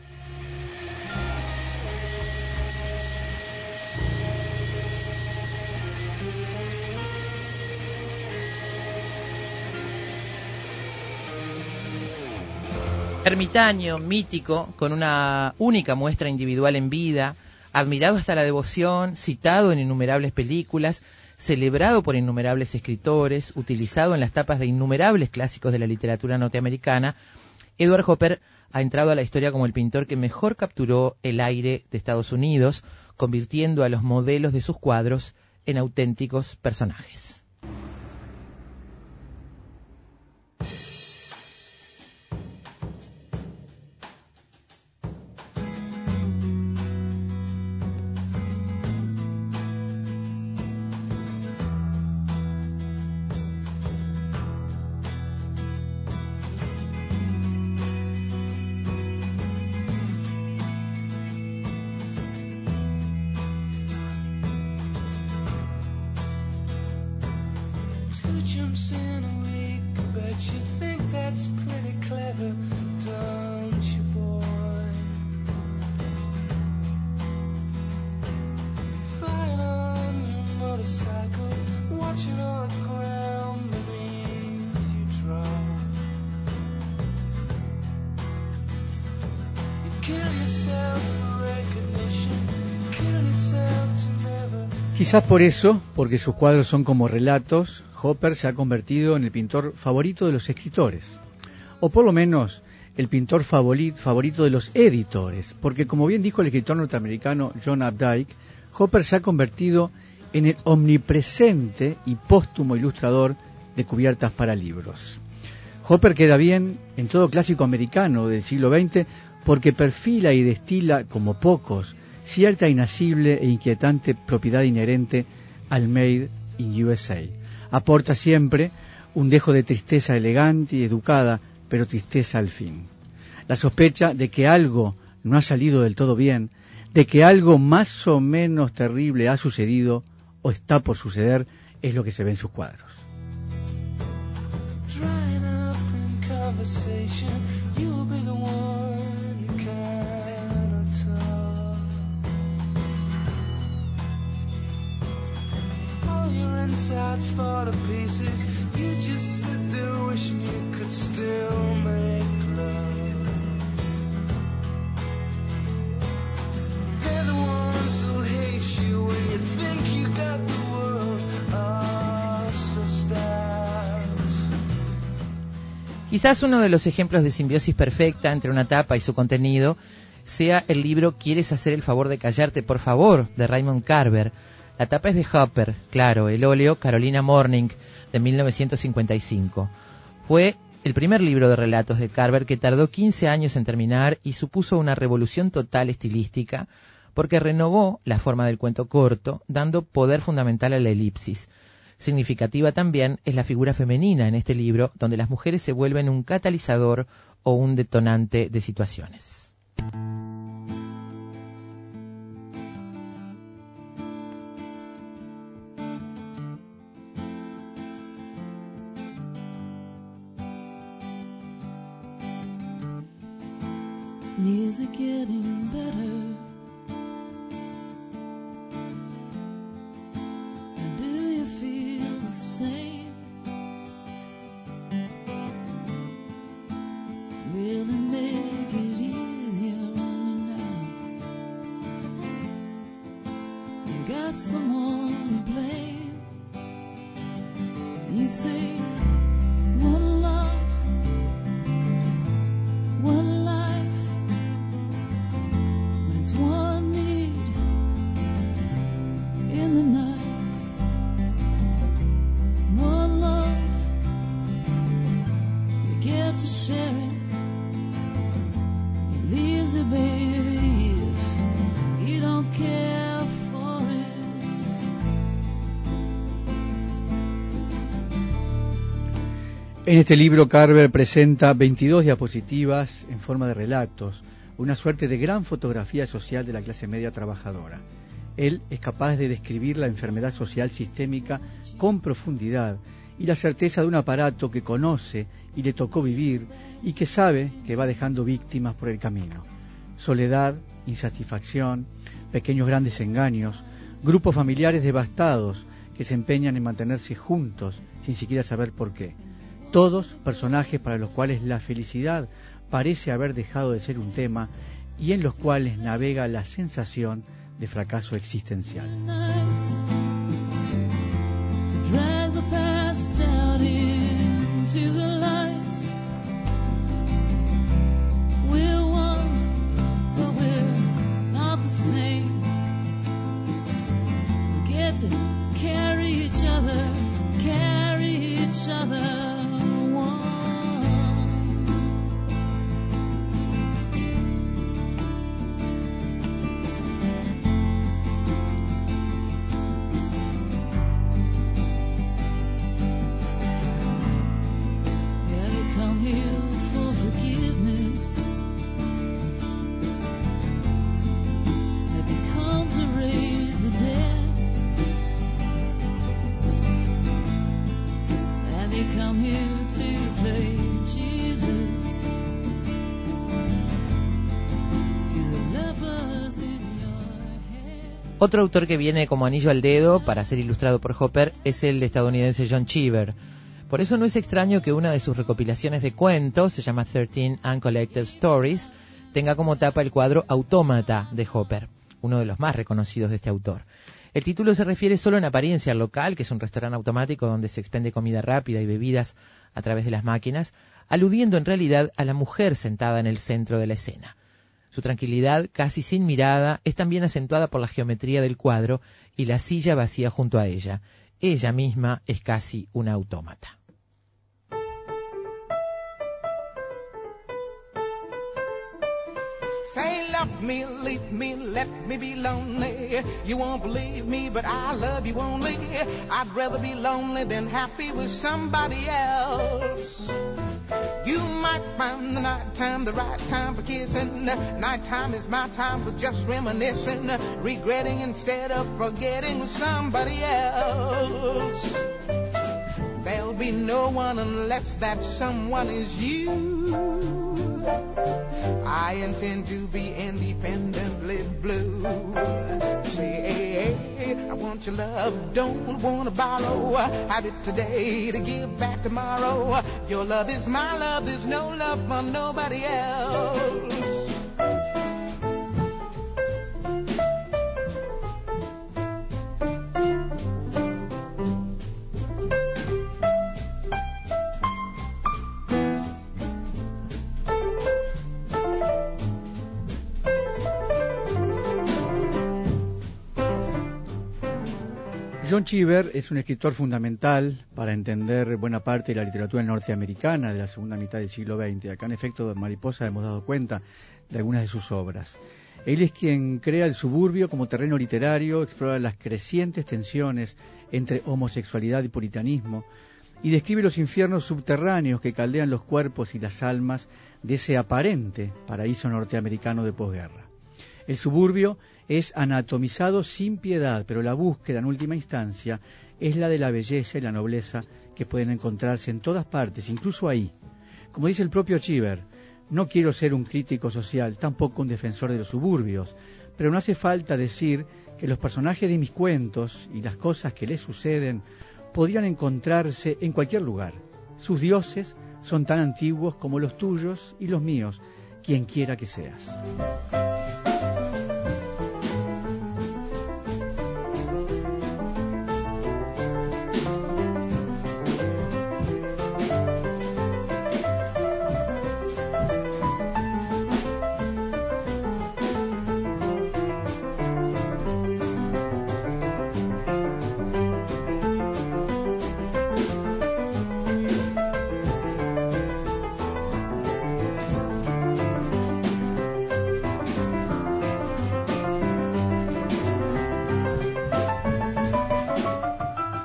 Ermitaño, mítico, con una única muestra individual en vida, admirado hasta la devoción, citado en innumerables películas, celebrado por innumerables escritores, utilizado en las tapas de innumerables clásicos de la literatura norteamericana, Edward Hopper ha entrado a la historia como el pintor que mejor capturó el aire de Estados Unidos, convirtiendo a los modelos de sus cuadros en auténticos personajes. Quizás por eso, porque sus cuadros son como relatos, Hopper se ha convertido en el pintor favorito de los escritores, o por lo menos el pintor favori- favorito de los editores, porque como bien dijo el escritor norteamericano John Updike, Hopper se ha convertido en el omnipresente y póstumo ilustrador de cubiertas para libros. Hopper queda bien en todo clásico americano del siglo XX porque perfila y destila, como pocos, cierta inasible e inquietante propiedad inherente al Made in USA. Aporta siempre un dejo de tristeza elegante y educada, pero tristeza al fin. La sospecha de que algo no ha salido del todo bien, de que algo más o menos terrible ha sucedido o está por suceder, es lo que se ve en sus cuadros. Quizás uno de los ejemplos de simbiosis perfecta entre una tapa y su contenido sea el libro ¿Quieres hacer el favor de callarte, por favor? de Raymond Carver. La tapa es de Hopper, claro, el óleo Carolina Morning de 1955. Fue el primer libro de relatos de Carver que tardó 15 años en terminar y supuso una revolución total estilística porque renovó la forma del cuento corto, dando poder fundamental a la elipsis. Significativa también es la figura femenina en este libro, donde las mujeres se vuelven un catalizador o un detonante de situaciones. Este libro Carver presenta 22 diapositivas en forma de relatos, una suerte de gran fotografía social de la clase media trabajadora. Él es capaz de describir la enfermedad social sistémica con profundidad y la certeza de un aparato que conoce y le tocó vivir y que sabe que va dejando víctimas por el camino. Soledad, insatisfacción, pequeños grandes engaños, grupos familiares devastados que se empeñan en mantenerse juntos sin siquiera saber por qué. Todos personajes para los cuales la felicidad parece haber dejado de ser un tema y en los cuales navega la sensación de fracaso existencial. carry each other. Otro autor que viene como anillo al dedo para ser ilustrado por Hopper es el estadounidense John Cheever. Por eso no es extraño que una de sus recopilaciones de cuentos, se llama 13 Uncollected Stories, tenga como tapa el cuadro Autómata de Hopper, uno de los más reconocidos de este autor. El título se refiere solo en apariencia al local, que es un restaurante automático donde se expende comida rápida y bebidas a través de las máquinas, aludiendo en realidad a la mujer sentada en el centro de la escena. Su tranquilidad, casi sin mirada, es también acentuada por la geometría del cuadro y la silla vacía junto a ella. Ella misma es casi una autómata. Say love me, leave me, let me be lonely. You won't believe me, but I love you only. I'd rather be lonely than happy with somebody else. You might find the nighttime the right time for kissing. Nighttime is my time for just reminiscing, regretting instead of forgetting with somebody else. There'll be no one unless that someone is you. I intend to be independently blue. Say, I want your love, don't wanna borrow. Have it today to give back tomorrow. Your love is my love, there's no love for nobody else. John Cheever es un escritor fundamental para entender buena parte de la literatura norteamericana de la segunda mitad del siglo XX. Acá en efecto de Mariposa hemos dado cuenta de algunas de sus obras. Él es quien crea el suburbio como terreno literario, explora las crecientes tensiones entre homosexualidad y puritanismo y describe los infiernos subterráneos que caldean los cuerpos y las almas de ese aparente paraíso norteamericano de posguerra. El suburbio es anatomizado sin piedad, pero la búsqueda en última instancia es la de la belleza y la nobleza que pueden encontrarse en todas partes, incluso ahí. Como dice el propio Cheever, no quiero ser un crítico social, tampoco un defensor de los suburbios, pero no hace falta decir que los personajes de mis cuentos y las cosas que les suceden podrían encontrarse en cualquier lugar. Sus dioses son tan antiguos como los tuyos y los míos, quien quiera que seas.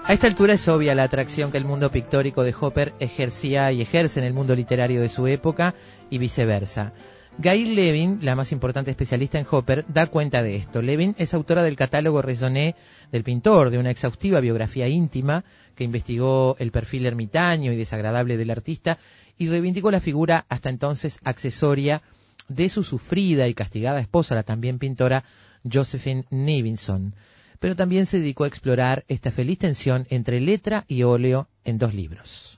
A esta altura es obvia la atracción que el mundo pictórico de Hopper ejercía y ejerce en el mundo literario de su época y viceversa. Gail Levin, la más importante especialista en Hopper, da cuenta de esto. Levin es autora del catálogo Raisonné del pintor, de una exhaustiva biografía íntima que investigó el perfil ermitaño y desagradable del artista y reivindicó la figura hasta entonces accesoria de su sufrida y castigada esposa, la también pintora Josephine Nevinson. Pero también se dedicó a explorar esta feliz tensión entre letra y óleo en dos libros.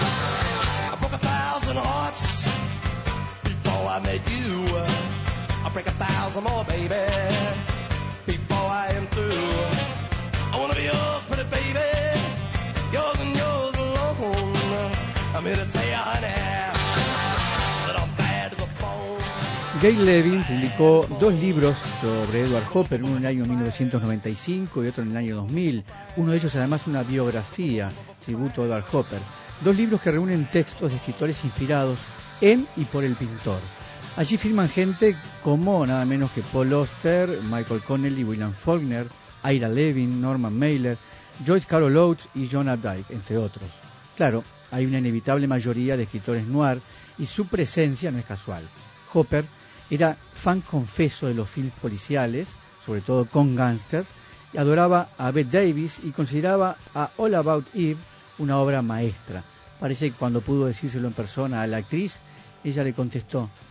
I met you. I break a thousand more, baby, before I am through. I wanna be yours, pretty baby, yours and yours alone. Levin publicó dos libros sobre Edward Hopper, uno en el año 1995 y otro en el año 2000. Uno de ellos además una biografía, tributo a Edward Hopper. Dos libros que reúnen textos de escritores inspirados en y por el pintor. Allí firman gente como nada menos que Paul Auster, Michael Connelly, William Faulkner, Ira Levin, Norman Mailer, Joyce Carol Oates y John Updike, entre otros. Claro, hay una inevitable mayoría de escritores noir y su presencia no es casual. Hopper era fan confeso de los films policiales, sobre todo con gangsters, y adoraba a Bette Davis y consideraba a All About Eve una obra maestra. Parece que cuando pudo decírselo en persona a la actriz, ella le contestó,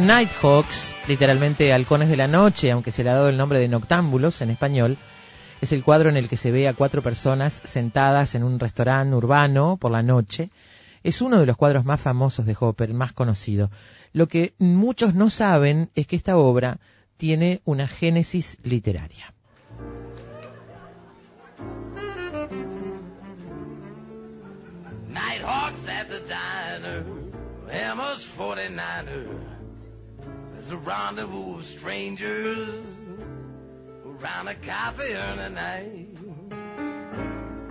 Nighthawks, literalmente halcones de la noche, aunque se le ha dado el nombre de noctámbulos en español, es el cuadro en el que se ve a cuatro personas sentadas en un restaurante urbano por la noche. Es uno de los cuadros más famosos de Hopper, más conocido. Lo que muchos no saben es que esta obra tiene una génesis literaria. Nighthawks at the diner, Emma's 49er. There's a rendezvous of strangers around a coffee urn night.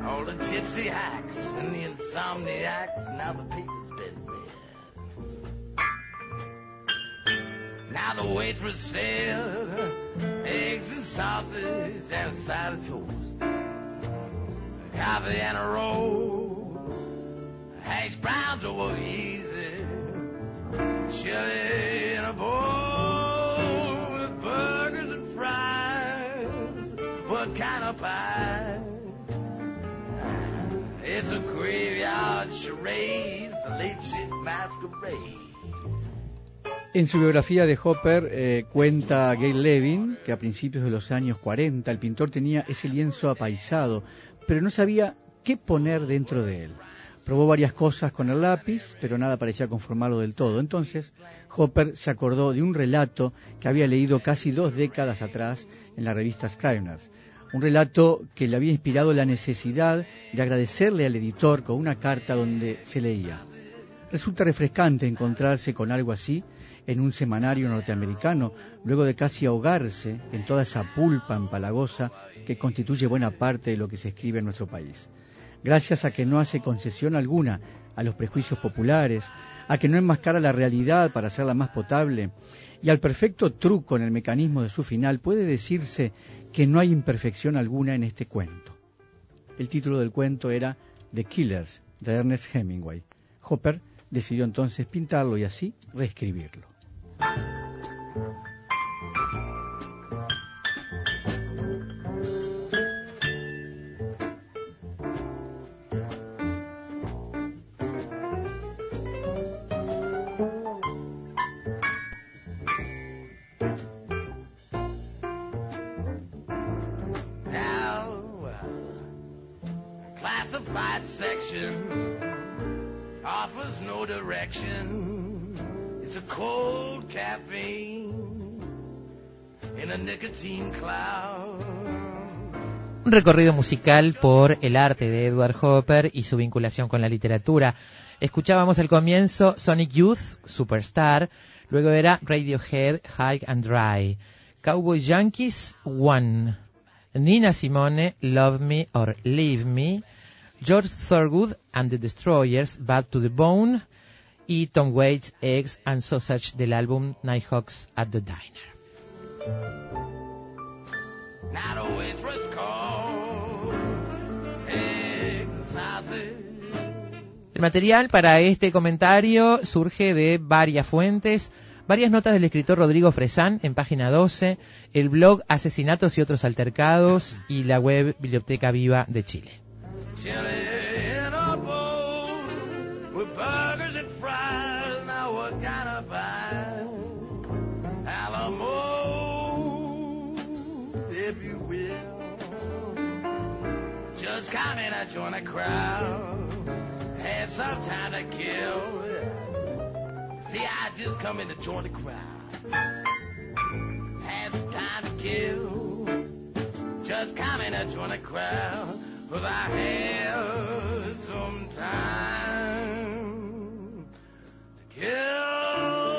All the gypsy hacks and the insomniacs, now the paper's been read. Now the waitress said, eggs and sausage and a side of toast. Coffee and a roll, hash browns over easy, chili in a bowl It's a. En su biografía de Hopper eh, cuenta Gail Levin que a principios de los años 40 el pintor tenía ese lienzo apaisado, pero no sabía qué poner dentro de él. Probó varias cosas con el lápiz, pero nada parecía conformarlo del todo. Entonces, Hopper se acordó de un relato que había leído casi dos décadas atrás en la revista Scribners. Un relato que le había inspirado la necesidad de agradecerle al editor con una carta donde se leía. Resulta refrescante encontrarse con algo así en un semanario norteamericano, luego de casi ahogarse en toda esa pulpa empalagosa que constituye buena parte de lo que se escribe en nuestro país. gracias a que no hace concesión alguna a los prejuicios populares, a que no enmascara la realidad para hacerla más potable, y al perfecto truco en el mecanismo de su final, puede decirse que no hay imperfección alguna en este cuento. El título del cuento era The Killers, de Ernest Hemingway. Hopper decidió entonces pintarlo y así reescribirlo. Un recorrido musical por el arte de Edward Hopper y su vinculación con la literatura. Escuchábamos al comienzo Sonic Youth, Superstar, luego era Radiohead, High and Dry, Cowboy Yankees, One, Nina Simone, Love Me or Leave Me, George Thorogood and the Destroyers, Bad to the Bone, y Tom Waits, Eggs and Sausage del álbum Nighthawks at the Diner. El material para este comentario surge de varias fuentes, varias notas del escritor Rodrigo Fresán en página 12, el blog Asesinatos y otros altercados y la web Biblioteca Viva de Chile. Just crowd. Had some time to kill. See, I just come in to join the crowd. Had some time to kill. Just come in join the crowd. Cause I had some time to kill.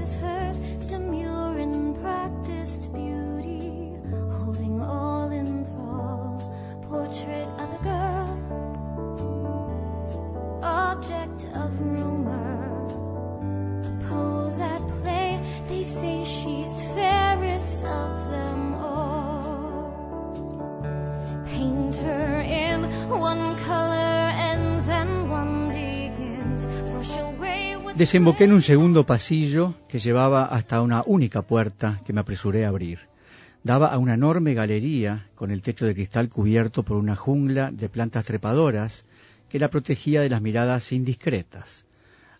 Is hers, demure Desemboqué en un segundo pasillo que llevaba hasta una única puerta que me apresuré a abrir. Daba a una enorme galería con el techo de cristal cubierto por una jungla de plantas trepadoras que la protegía de las miradas indiscretas.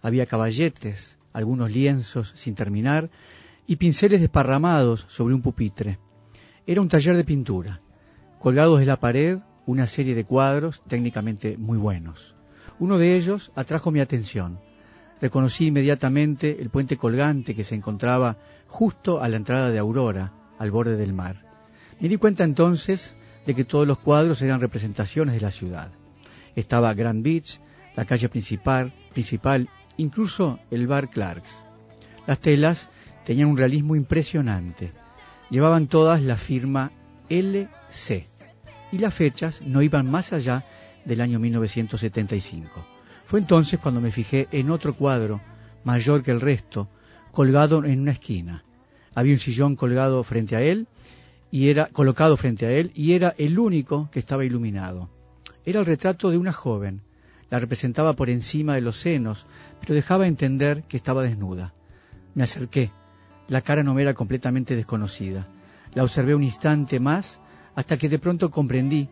Había caballetes, algunos lienzos sin terminar y pinceles desparramados sobre un pupitre. Era un taller de pintura. Colgados de la pared, una serie de cuadros técnicamente muy buenos. Uno de ellos atrajo mi atención. Reconocí inmediatamente el puente colgante que se encontraba justo a la entrada de Aurora, al borde del mar. Me di cuenta entonces de que todos los cuadros eran representaciones de la ciudad. Estaba Grand Beach, la calle principal, principal, incluso el bar Clarks. Las telas tenían un realismo impresionante. Llevaban todas la firma LC y las fechas no iban más allá del año 1975. Fue entonces cuando me fijé en otro cuadro, mayor que el resto, colgado en una esquina. Había un sillón colgado frente a él y era colocado frente a él y era el único que estaba iluminado. Era el retrato de una joven. La representaba por encima de los senos, pero dejaba entender que estaba desnuda. Me acerqué. La cara no me era completamente desconocida. La observé un instante más hasta que de pronto comprendí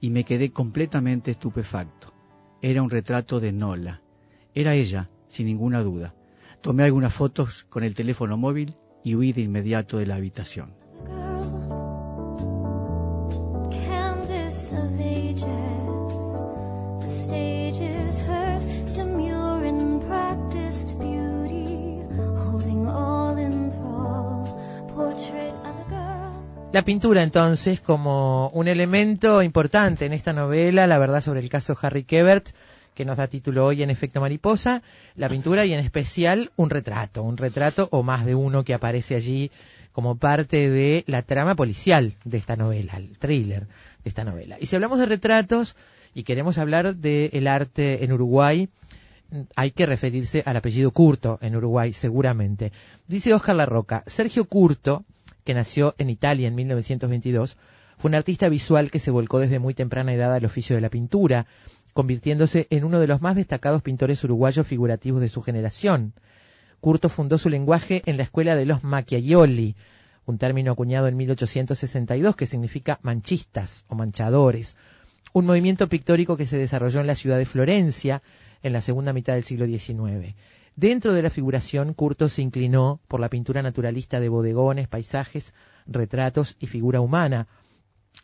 y me quedé completamente estupefacto. Era un retrato de Nola. Era ella, sin ninguna duda. Tomé algunas fotos con el teléfono móvil y huí de inmediato de la habitación. La pintura entonces como un elemento importante en esta novela, la verdad sobre el caso Harry Quebert, que nos da título hoy en Efecto Mariposa, la pintura y en especial un retrato, un retrato o más de uno que aparece allí como parte de la trama policial de esta novela, el thriller de esta novela. Y si hablamos de retratos y queremos hablar del arte en Uruguay, hay que referirse al apellido Curto en Uruguay, seguramente. Dice Oscar Larroca, Sergio Curto, que nació en Italia en 1922, fue un artista visual que se volcó desde muy temprana edad al oficio de la pintura, convirtiéndose en uno de los más destacados pintores uruguayos figurativos de su generación. Curto fundó su lenguaje en la escuela de los Macchiaioli, un término acuñado en 1862 que significa manchistas o manchadores, un movimiento pictórico que se desarrolló en la ciudad de Florencia en la segunda mitad del siglo XIX. Dentro de la figuración, Curto se inclinó por la pintura naturalista de bodegones, paisajes, retratos y figura humana,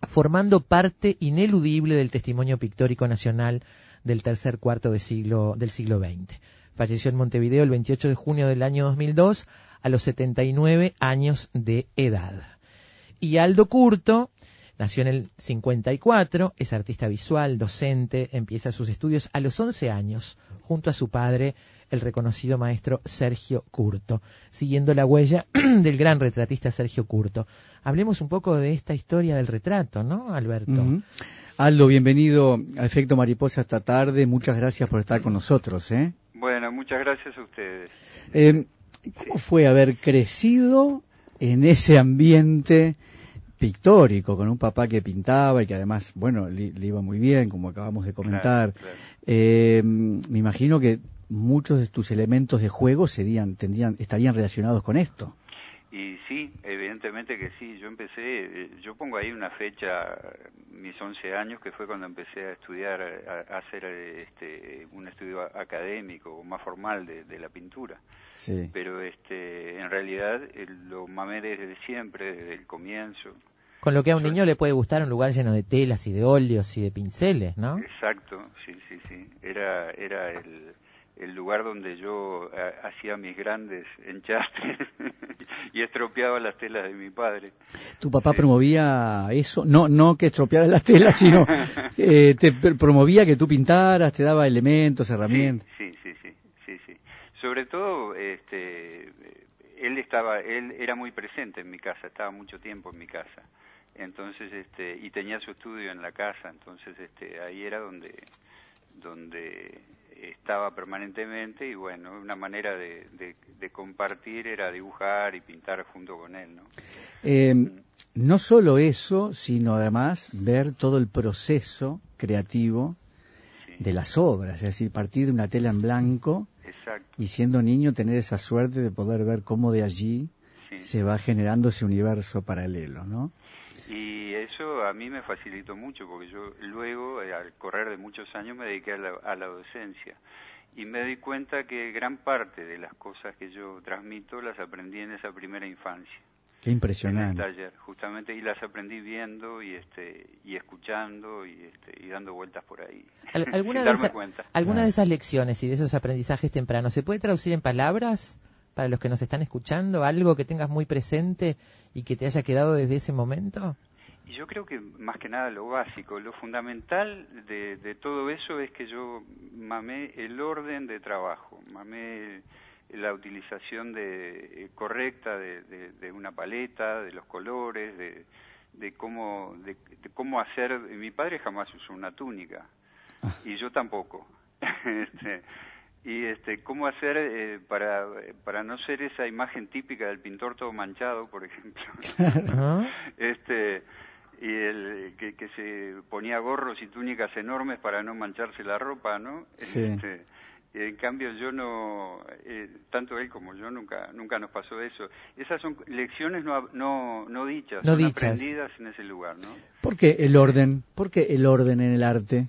formando parte ineludible del testimonio pictórico nacional del tercer cuarto del siglo XX. Falleció en Montevideo el 28 de junio del año 2002 a los 79 años de edad. Y Aldo Curto nació en el 54, es artista visual, docente, empieza sus estudios a los 11 años junto a su padre, el reconocido maestro Sergio Curto, siguiendo la huella *clears throat* del gran retratista Sergio Curto. Hablemos un poco de esta historia del retrato, ¿no, Alberto? Aldo, bienvenido a Efecto Mariposa esta tarde. Muchas gracias por estar con nosotros. ¿eh? Bueno, muchas gracias a ustedes. Eh, ¿Cómo fue haber crecido en ese ambiente pictórico, con un papá que pintaba y que además, bueno, le, le iba muy bien, como acabamos de comentar? Claro, claro. Eh, me imagino que muchos de tus elementos de juego serían, tendrían, estarían relacionados con esto. Y sí, evidentemente que sí. Yo empecé, eh, yo pongo ahí una fecha, mis 11 años, que fue cuando empecé a estudiar, a, a hacer este, un estudio académico, más formal de, de la pintura. Sí. Pero este, en realidad eh, lo mamé desde siempre, desde el comienzo. Con lo que a un niño le puede gustar un lugar lleno de telas y de óleos y de pinceles, ¿no? Exacto, sí, sí, sí. Era, era el, el lugar donde yo eh, hacía mis grandes enchastres *laughs* y estropeaba las telas de mi padre. ¿Tu papá promovía eso? No, no que estropearas las telas, sino *laughs* eh, te pr- promovía que tú pintaras, te daba elementos, herramientas. Sí, sí, sí, sí, sí. Sobre todo, este, él estaba, él era muy presente en mi casa, estaba mucho tiempo en mi casa. Entonces, este, y tenía su estudio en la casa, entonces, este, ahí era donde, donde estaba permanentemente y bueno, una manera de, de, de compartir era dibujar y pintar junto con él, ¿no? Eh, no solo eso, sino además ver todo el proceso creativo de las obras, es decir, partir de una tela en blanco Exacto. y siendo niño tener esa suerte de poder ver cómo de allí se va generando ese universo paralelo, ¿no? Y eso a mí me facilitó mucho porque yo luego, eh, al correr de muchos años, me dediqué a la, a la docencia y me di cuenta que gran parte de las cosas que yo transmito las aprendí en esa primera infancia. Qué En el impresionante. taller, justamente, y las aprendí viendo y este y escuchando y este y dando vueltas por ahí. Al- ¿Alguna, *laughs* de, darme esa- cuenta. alguna de esas lecciones y de esos aprendizajes tempranos se puede traducir en palabras para los que nos están escuchando? ¿Algo que tengas muy presente y que te haya quedado desde ese momento? Y yo creo que más que nada lo básico, lo fundamental de, de todo eso es que yo mamé el orden de trabajo, mamé la utilización de, eh, correcta de, de- de una paleta, de los colores, de, de cómo de, de cómo hacer. Mi padre jamás usó una túnica *laughs* y yo tampoco. *laughs* Este, y este cómo hacer eh, para para no ser esa imagen típica del pintor todo manchado, por ejemplo. *laughs* este y el que, que se ponía gorros y túnicas enormes para no mancharse la ropa, ¿no? Sí. Este, en cambio yo no, eh, tanto él como yo nunca nunca nos pasó eso. Esas son lecciones no no no dichas, No son dichas. aprendidas en ese lugar, ¿no? ¿Por qué el orden? ¿Por qué el orden en el arte?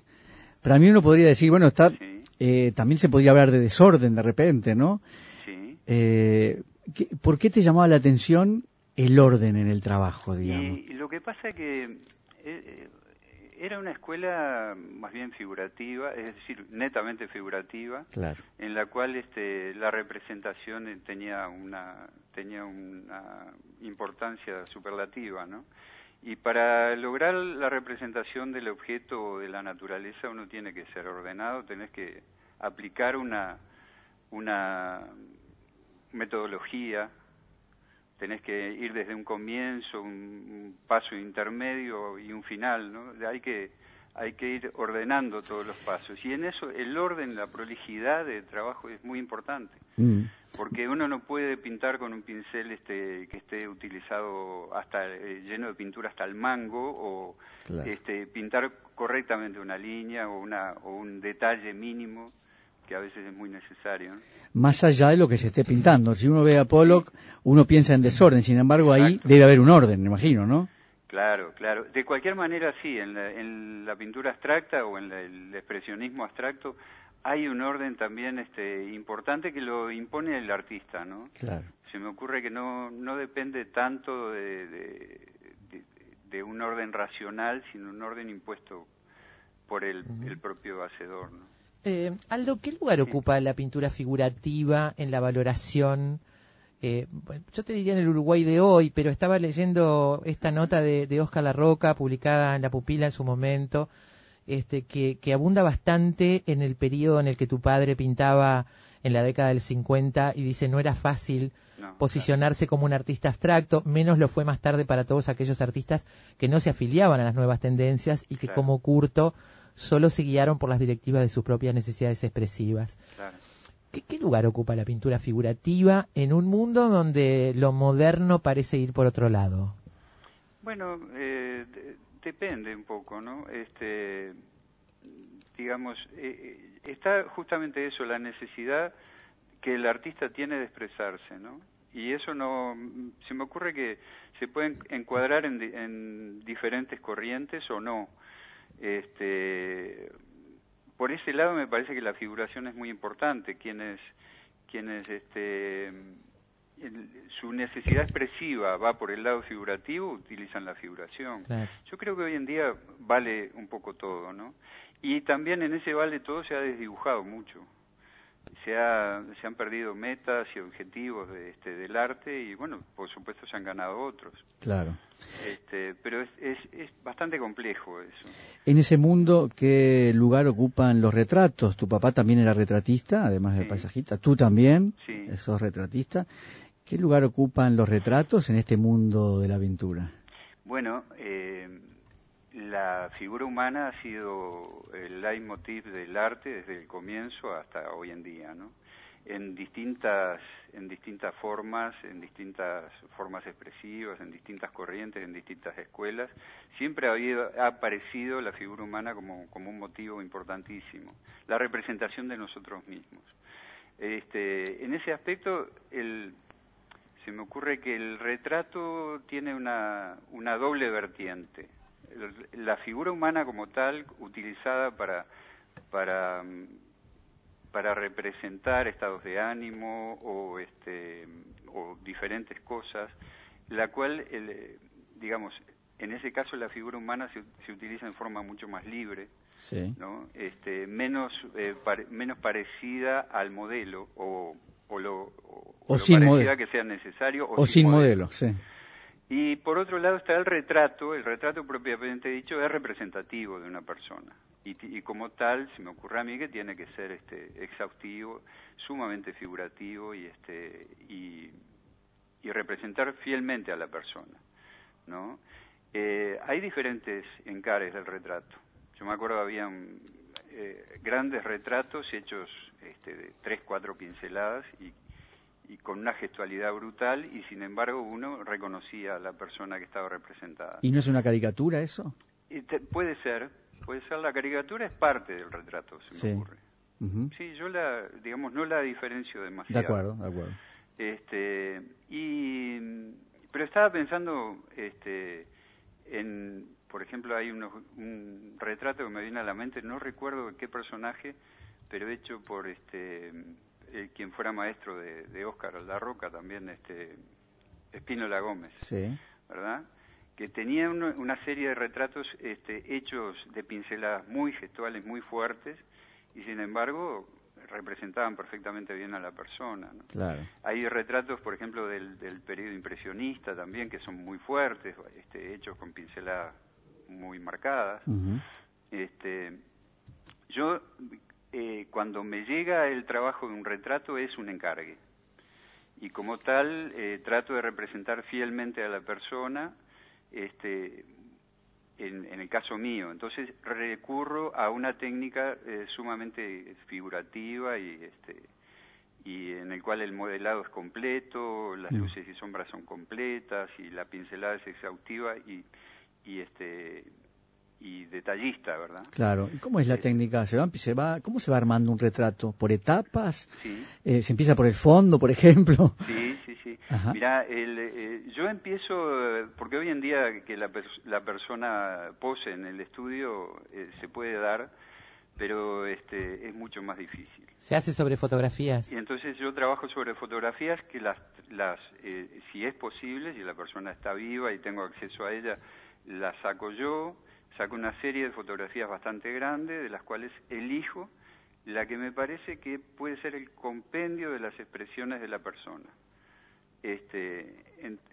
Para mí uno podría decir, bueno, está, eh, también se podría hablar de desorden de repente, ¿no? Sí. Eh, ¿qué- ¿Por qué te llamaba la atención el orden en el trabajo, digamos? Y lo que pasa es que eh, eh, era una escuela más bien figurativa, es decir, netamente figurativa, Claro. en la cual este, la representación eh, tenía una tenía una importancia superlativa, ¿no? Y para lograr la representación del objeto de la naturaleza uno tiene que ser ordenado, tenés que aplicar una una metodología, tenés que ir desde un comienzo, un, un paso intermedio y un final, ¿no? Hay que hay que ir ordenando todos los pasos y en eso el orden, la prolijidad de trabajo es muy importante, Mm. porque uno no puede pintar con un pincel este que esté utilizado hasta eh, lleno de pintura hasta el mango o Claro. este pintar correctamente una línea o una o un detalle mínimo que a veces es muy necesario. ¿no? Más allá de lo que se esté pintando. Si uno ve a Pollock, uno piensa en desorden. Sin embargo, ahí debe haber un orden, me imagino, ¿no? Claro, claro. De cualquier manera, sí, en la, en la pintura abstracta o en la- el expresionismo abstracto hay un orden también este, importante que lo impone el artista, ¿no? Claro. Se me ocurre que no, no depende tanto de, de, de- de un orden racional, sino un orden impuesto por el, el propio hacedor, ¿no? Eh, Aldo, ¿qué lugar ocupa la pintura figurativa en la valoración? Eh, bueno, yo te diría en el Uruguay de hoy, pero estaba leyendo esta nota de, de Oscar Larroca, publicada en La Pupila en su momento, este, que, que abunda bastante en el periodo en el que tu padre pintaba en la década del 50 y dice no era fácil posicionarse como un artista abstracto, menos lo fue más tarde para todos aquellos artistas que no se afiliaban a las nuevas tendencias y que Claro. como Curto solo se guiaron por las directivas de sus propias necesidades expresivas. Claro. ¿Qué, lugar ocupa la pintura figurativa en un mundo donde lo moderno parece ir por otro lado? Bueno, eh, de- depende un poco, ¿no? Este, digamos, eh, eh, está justamente eso, la necesidad que el artista tiene de expresarse, ¿no? Y eso no, se me ocurre que se pueden encuadrar en diferentes corrientes o no. Este, por ese lado me parece que la figuración es muy importante. Quienes, quienes, este, el- su necesidad expresiva va por el lado figurativo, utilizan la figuración. Claro. Yo creo que hoy en día vale un poco todo, ¿no? Y también en ese vale todo se ha desdibujado mucho. Se, ha- se han perdido metas y objetivos de, este, del arte y, bueno, por supuesto se han ganado otros. Claro. Este, pero es, es, es bastante complejo eso. En ese mundo, ¿qué lugar ocupan los retratos? Tu papá también era retratista, además de Sí. paisajista. Tú también, Sí. sos retratista. ¿Qué lugar ocupan los retratos en este mundo de la pintura? Bueno, eh, la figura humana ha sido el leitmotiv del arte desde el comienzo hasta hoy en día, ¿no? En distintas, en distintas formas, en distintas formas expresivas, en distintas corrientes, en distintas escuelas, siempre ha, habido, ha aparecido la figura humana como, un motivo importantísimo, la representación de nosotros mismos. Este, en ese aspecto, el, se me ocurre que el retrato tiene una doble vertiente. La figura humana como tal, utilizada para, para, para representar estados de ánimo o, este, o diferentes cosas, la cual, el, digamos, en ese caso la figura humana se, se utiliza en forma mucho más libre, Sí. ¿no? Este, menos, eh, pare- menos parecida al modelo o, o lo, o, O lo sin parecida modelo. que sea necesario O sin modelo, sí. Y por otro lado está el retrato, el retrato propiamente dicho es representativo de una persona. Y, como tal, se me ocurre a mí que tiene que ser este exhaustivo, sumamente figurativo y este y, representar fielmente a la persona, ¿no? Eh, hay diferentes encares del retrato. Yo me acuerdo habían eh, grandes retratos hechos este, de tres, cuatro pinceladas y, y con una gestualidad brutal y sin embargo uno reconocía a la persona que estaba representada. ¿Y no es una caricatura eso? Y te- puede ser, puede ser la caricatura es parte del retrato, se me Sí. ocurre. Ujú. Sí, yo la, digamos, no la diferencio De demasiado. acuerdo, de acuerdo. Este, y, pero estaba pensando este, en, por ejemplo, hay unos, un retrato que me viene a la mente, no recuerdo qué personaje, pero hecho por este eh, quien fuera maestro de, de Oscar La Roca también, este Espínola Gómez, Sí. ¿verdad? Que tenía uno- una serie de retratos este, hechos de pinceladas muy gestuales, muy fuertes, y sin embargo representaban perfectamente bien a la persona. ¿no? Claro. Hay retratos, por ejemplo, del, del periodo impresionista también, que son muy fuertes, este, hechos con pinceladas muy marcadas. Este, yo, eh, cuando me llega el trabajo de un retrato, es un encargue. Y como tal, eh, trato de representar fielmente a la persona, este, en, en el caso mío. Entonces recurro a una técnica eh, sumamente figurativa y, este, y en el cual el modelado es completo, las luces y sombras son completas y la pincelada es exhaustiva y, y este y detallista, ¿verdad? Claro. ¿Y cómo es la técnica? ¿Se va, se va, ¿Cómo se va armando un retrato? ¿Por etapas? Sí. Eh, ¿Se empieza por el fondo, por ejemplo? Sí, sí, sí. Ajá. Mira, el, eh, yo empiezo, eh, porque hoy en día que la, pers- la persona pose en el estudio eh, se puede dar, pero este es mucho más difícil. Se hace sobre fotografías. Y entonces yo trabajo sobre fotografías que las, las eh, si es posible, si la persona está viva y tengo acceso a ella, las saco yo, saco una serie de fotografías bastante grandes, de las cuales elijo la que me parece que puede ser el compendio de las expresiones de la persona. Este,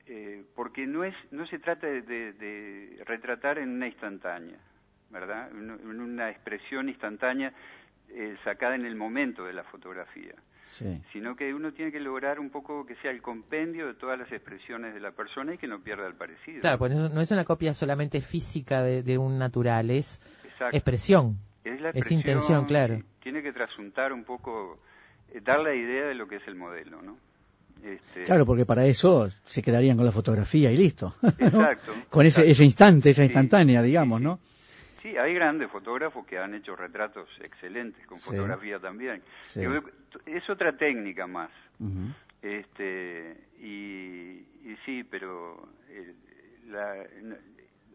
eh, porque no es no se trata de, de- retratar en una instantánea, ¿verdad? En, en una expresión instantánea eh, sacada en el momento de la fotografía Sí. sino que uno tiene que lograr un poco que sea el compendio de todas las expresiones de la persona y que no pierda el parecido. Claro, pues no es una copia solamente física de, de un natural, es Exacto. expresión. Es la Es intención, claro. Tiene que trasuntar un poco, eh, dar la idea de lo que es el modelo, ¿no? Este, Claro, porque para eso se quedarían con la fotografía y listo. *laughs* Con ese, exacto. ese instante, esa Sí, instantánea, digamos, ¿no? Sí, hay grandes fotógrafos que han hecho retratos excelentes con Sí. fotografía también. Sí. Es otra técnica más. Este, y, y sí, pero eh, la-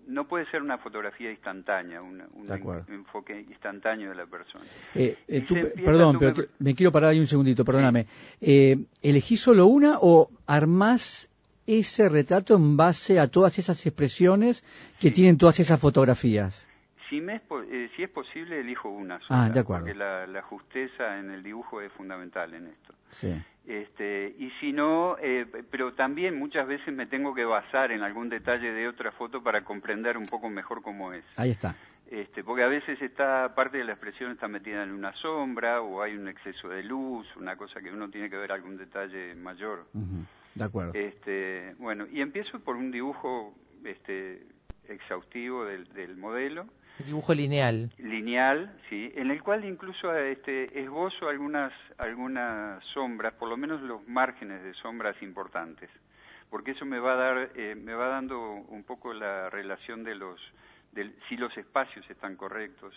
no, puede ser una fotografía instantánea, una- un enfoque instantáneo de la persona. Eh, eh, tú- perdón, pero te- me quiero parar ahí un segundito, perdóname. Eh, ¿Elegís solo una o armás ese retrato en base a todas esas expresiones que tienen todas esas fotografías? Si, me es, eh, si es posible, elijo una sola, Ah, de acuerdo. porque la, la justeza en el dibujo es fundamental en esto. Sí. Este, y si no, eh, pero también muchas veces me tengo que basar en algún detalle de otra foto para comprender un poco mejor cómo es. Ahí está. Este, porque a veces está parte de la expresión está metida en una sombra o hay un exceso de luz, una cosa que uno tiene que ver algún detalle mayor. De acuerdo. Este, bueno, y empiezo por un dibujo este, exhaustivo del, del modelo, Dibujo lineal. lineal, sí, en el cual incluso este, esbozo algunas algunas sombras, por lo menos los márgenes de sombras importantes, porque eso me va a dar, eh, me va dando un poco la relación de los, del, si los espacios están correctos,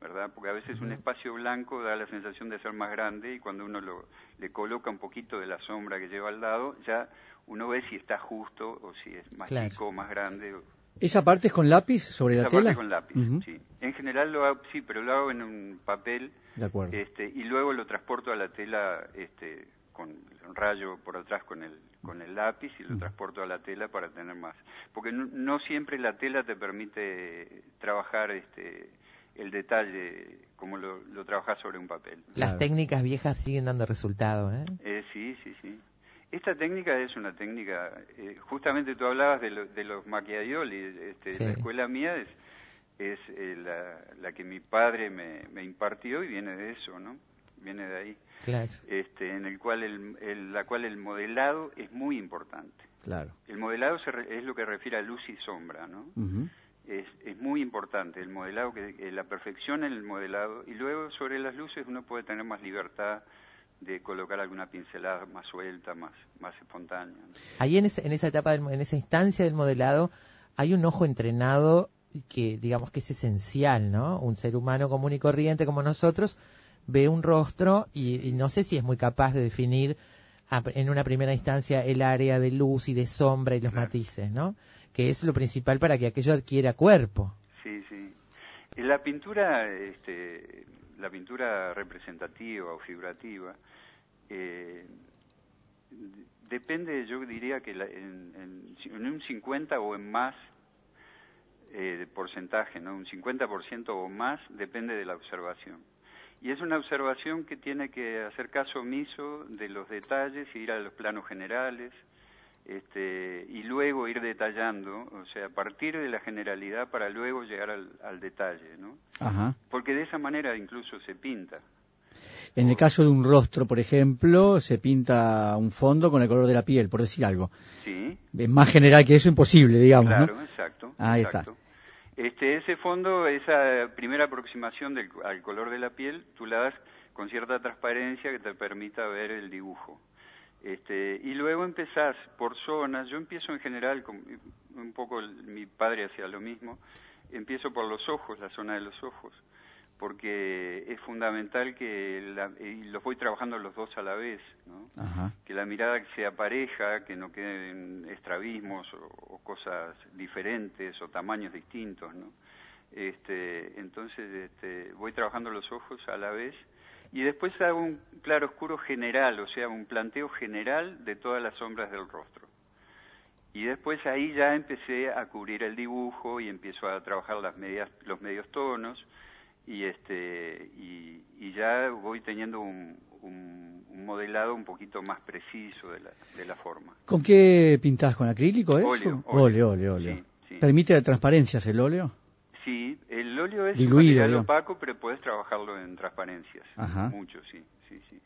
¿verdad? Porque a veces un espacio blanco da la sensación de ser más grande y cuando uno lo, le coloca un poquito de la sombra que lleva al lado, ya uno ve si está justo o si es más Claro. chico o más grande. o- ¿Esa parte es con lápiz sobre la esa tela? parte con lápiz, sí. En general lo hago, sí, pero lo hago en un papel De acuerdo. este, y luego lo transporto a la tela este, con un rayo por atrás con el, con el lápiz y lo transporto a la tela para tener más. Porque no, no siempre la tela te permite trabajar este, el detalle como lo, lo trabajas sobre un papel. Las técnicas viejas siguen dando resultado, ¿eh? Eh, sí, sí, sí. Esta técnica es una técnica, eh, justamente tú hablabas de, lo- de los macchiaioli, este, Sí. la escuela mía es, es eh, la, la que mi padre me, me impartió y viene de eso, ¿no? Viene de ahí. Claro. Este, en el cual el, el- la cual el modelado es muy importante. Claro. El modelado se re- es lo que refiere a luz y sombra, ¿no? Es, es muy importante el modelado, que, que la perfección en el modelado y luego sobre las luces uno puede tener más libertad de colocar alguna pincelada más suelta, más, más espontánea. Ahí en, ese- en esa etapa, del en esa instancia del modelado, hay un ojo entrenado que digamos que es esencial, ¿no? Un ser humano común y corriente como nosotros ve un rostro y, y no sé si es muy capaz de definir a- en una primera instancia el área de luz y de sombra y los matices, ¿no? Que es lo principal para que aquello adquiera cuerpo. Sí, sí. En La pintura, este, la pintura representativa o figurativa, eh, depende, yo diría que la- en, en- en un 50 o en más eh, de porcentaje, ¿no? Un 50% o más depende de la observación. Y es una observación que tiene que hacer caso omiso de los detalles ir a los planos generales, este, y luego ir detallando, o sea, partir de la generalidad para luego llegar al, al detalle, ¿no? Ajá. Porque de esa manera incluso se pinta. En el caso de un rostro, por ejemplo, se pinta un fondo con el color de la piel, por decir algo. Sí, Es más general que eso, imposible, digamos, claro, ¿no? exacto. Ahí exacto. Este, ese fondo, esa primera aproximación del, al color de la piel, tú la das con cierta transparencia que te permita ver el dibujo. Este, y luego empezás por zonas, yo empiezo en general, con, un poco el- mi padre hacía lo mismo, empiezo por los ojos, la zona de los ojos, porque es fundamental que la- y los voy trabajando los dos a la vez, ¿no? Ajá. que la mirada sea pareja, que no queden estrabismos o, o cosas diferentes o tamaños distintos, ¿no? Este, entonces este, voy trabajando los ojos a la vez y después hago un claro oscuro general, o sea, un planteo general de todas las sombras del rostro. Y después ahí ya empecé a cubrir el dibujo y empiezo a trabajar las medias, los medios tonos y este y, y ya voy teniendo un, un- un modelado un poquito más preciso de la, de la forma. ¿Con qué pintás? ¿Con acrílico eso? Óleo, óleo, óleo. óleo. óleo. Sí, sí. ¿Permite transparencias el óleo? Sí, el óleo es Diluido, material opaco, pero puedes trabajarlo en transparencias. Ajá. Mucho, sí, sí, sí.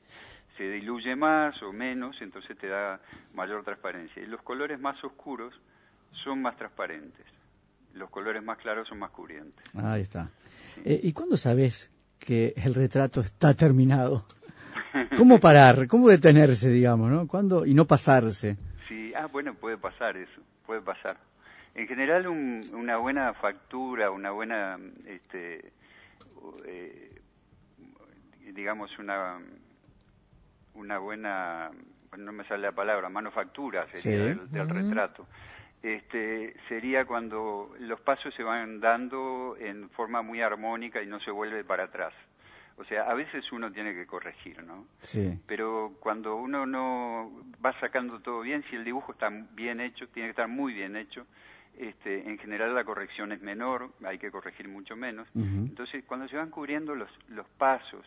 Se diluye más o menos, entonces te da mayor transparencia. Y los colores más oscuros son más transparentes. Los colores más claros son más cubrientes. Ahí está. Eh, ¿Y cuándo sabes que el retrato está terminado? *laughs* ¿Cómo parar? ¿Cómo detenerse, digamos, no? ¿Cuándo? Y no pasarse. Sí, ah, bueno, puede pasar eso, puede pasar. En general, un- una buena factura, una buena, este, eh, digamos, una, una buena, no me sale la palabra, manufactura sería Sí. del, retrato. Este, sería cuando los pasos se van dando en forma muy armónica y no se vuelve para atrás. O sea, a veces uno tiene que corregir, ¿no? Sí. pero cuando uno no va sacando todo bien, si el dibujo está bien hecho, tiene que estar muy bien hecho, este, en general la corrección es menor, hay que corregir mucho menos. Entonces, cuando se van cubriendo los, los pasos,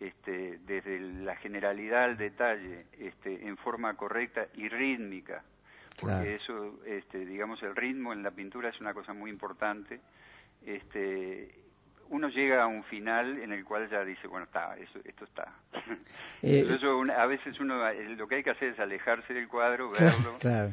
este, desde la generalidad al detalle, este, en forma correcta y rítmica, porque Claro. eso, este, digamos, el ritmo en la pintura es una cosa muy importante. Este, uno llega a un final en el cual ya dice, bueno, está, eso, esto está. *laughs* Eh, eso una- a veces uno, eh, lo que hay que hacer es alejarse del cuadro, Claro, *laughs* verlo. claro.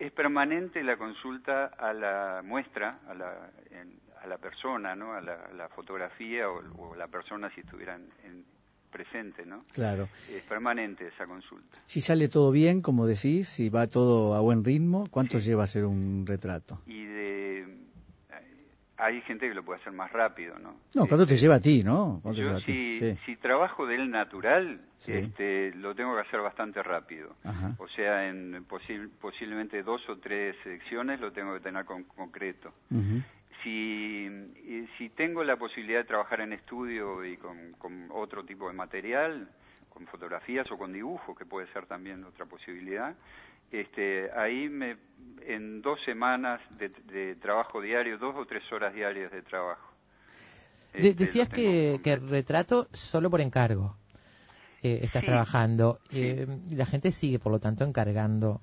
Es permanente la consulta a la muestra, a la, en- a la persona, ¿no? A la, a la fotografía o, o la persona si estuvieran en, presente, ¿no? Claro. Es permanente esa consulta. Si sale todo bien, como decís, si va todo a buen ritmo, ¿cuánto lleva hacer un retrato? Y de hay gente que lo puede hacer más rápido, ¿no? No, ¿cuánto te lleva a ti, no? ¿Cuánto Yo lleva a ti? si, Sí. si trabajo del natural, Sí. este, lo tengo que hacer bastante rápido. Ajá. O sea, en posi- posiblemente dos o tres secciones lo tengo que tener con concreto. Ujú. Si, si tengo la posibilidad de trabajar en estudio y con, con otro tipo de material, con fotografías o con dibujos, que puede ser también otra posibilidad, este, ahí me, en dos semanas de, de trabajo diario, dos o tres horas diarias de trabajo. Este, decías que, que retrato solo por encargo eh, estás Sí, trabajando. Eh, la gente sigue, por lo tanto, encargando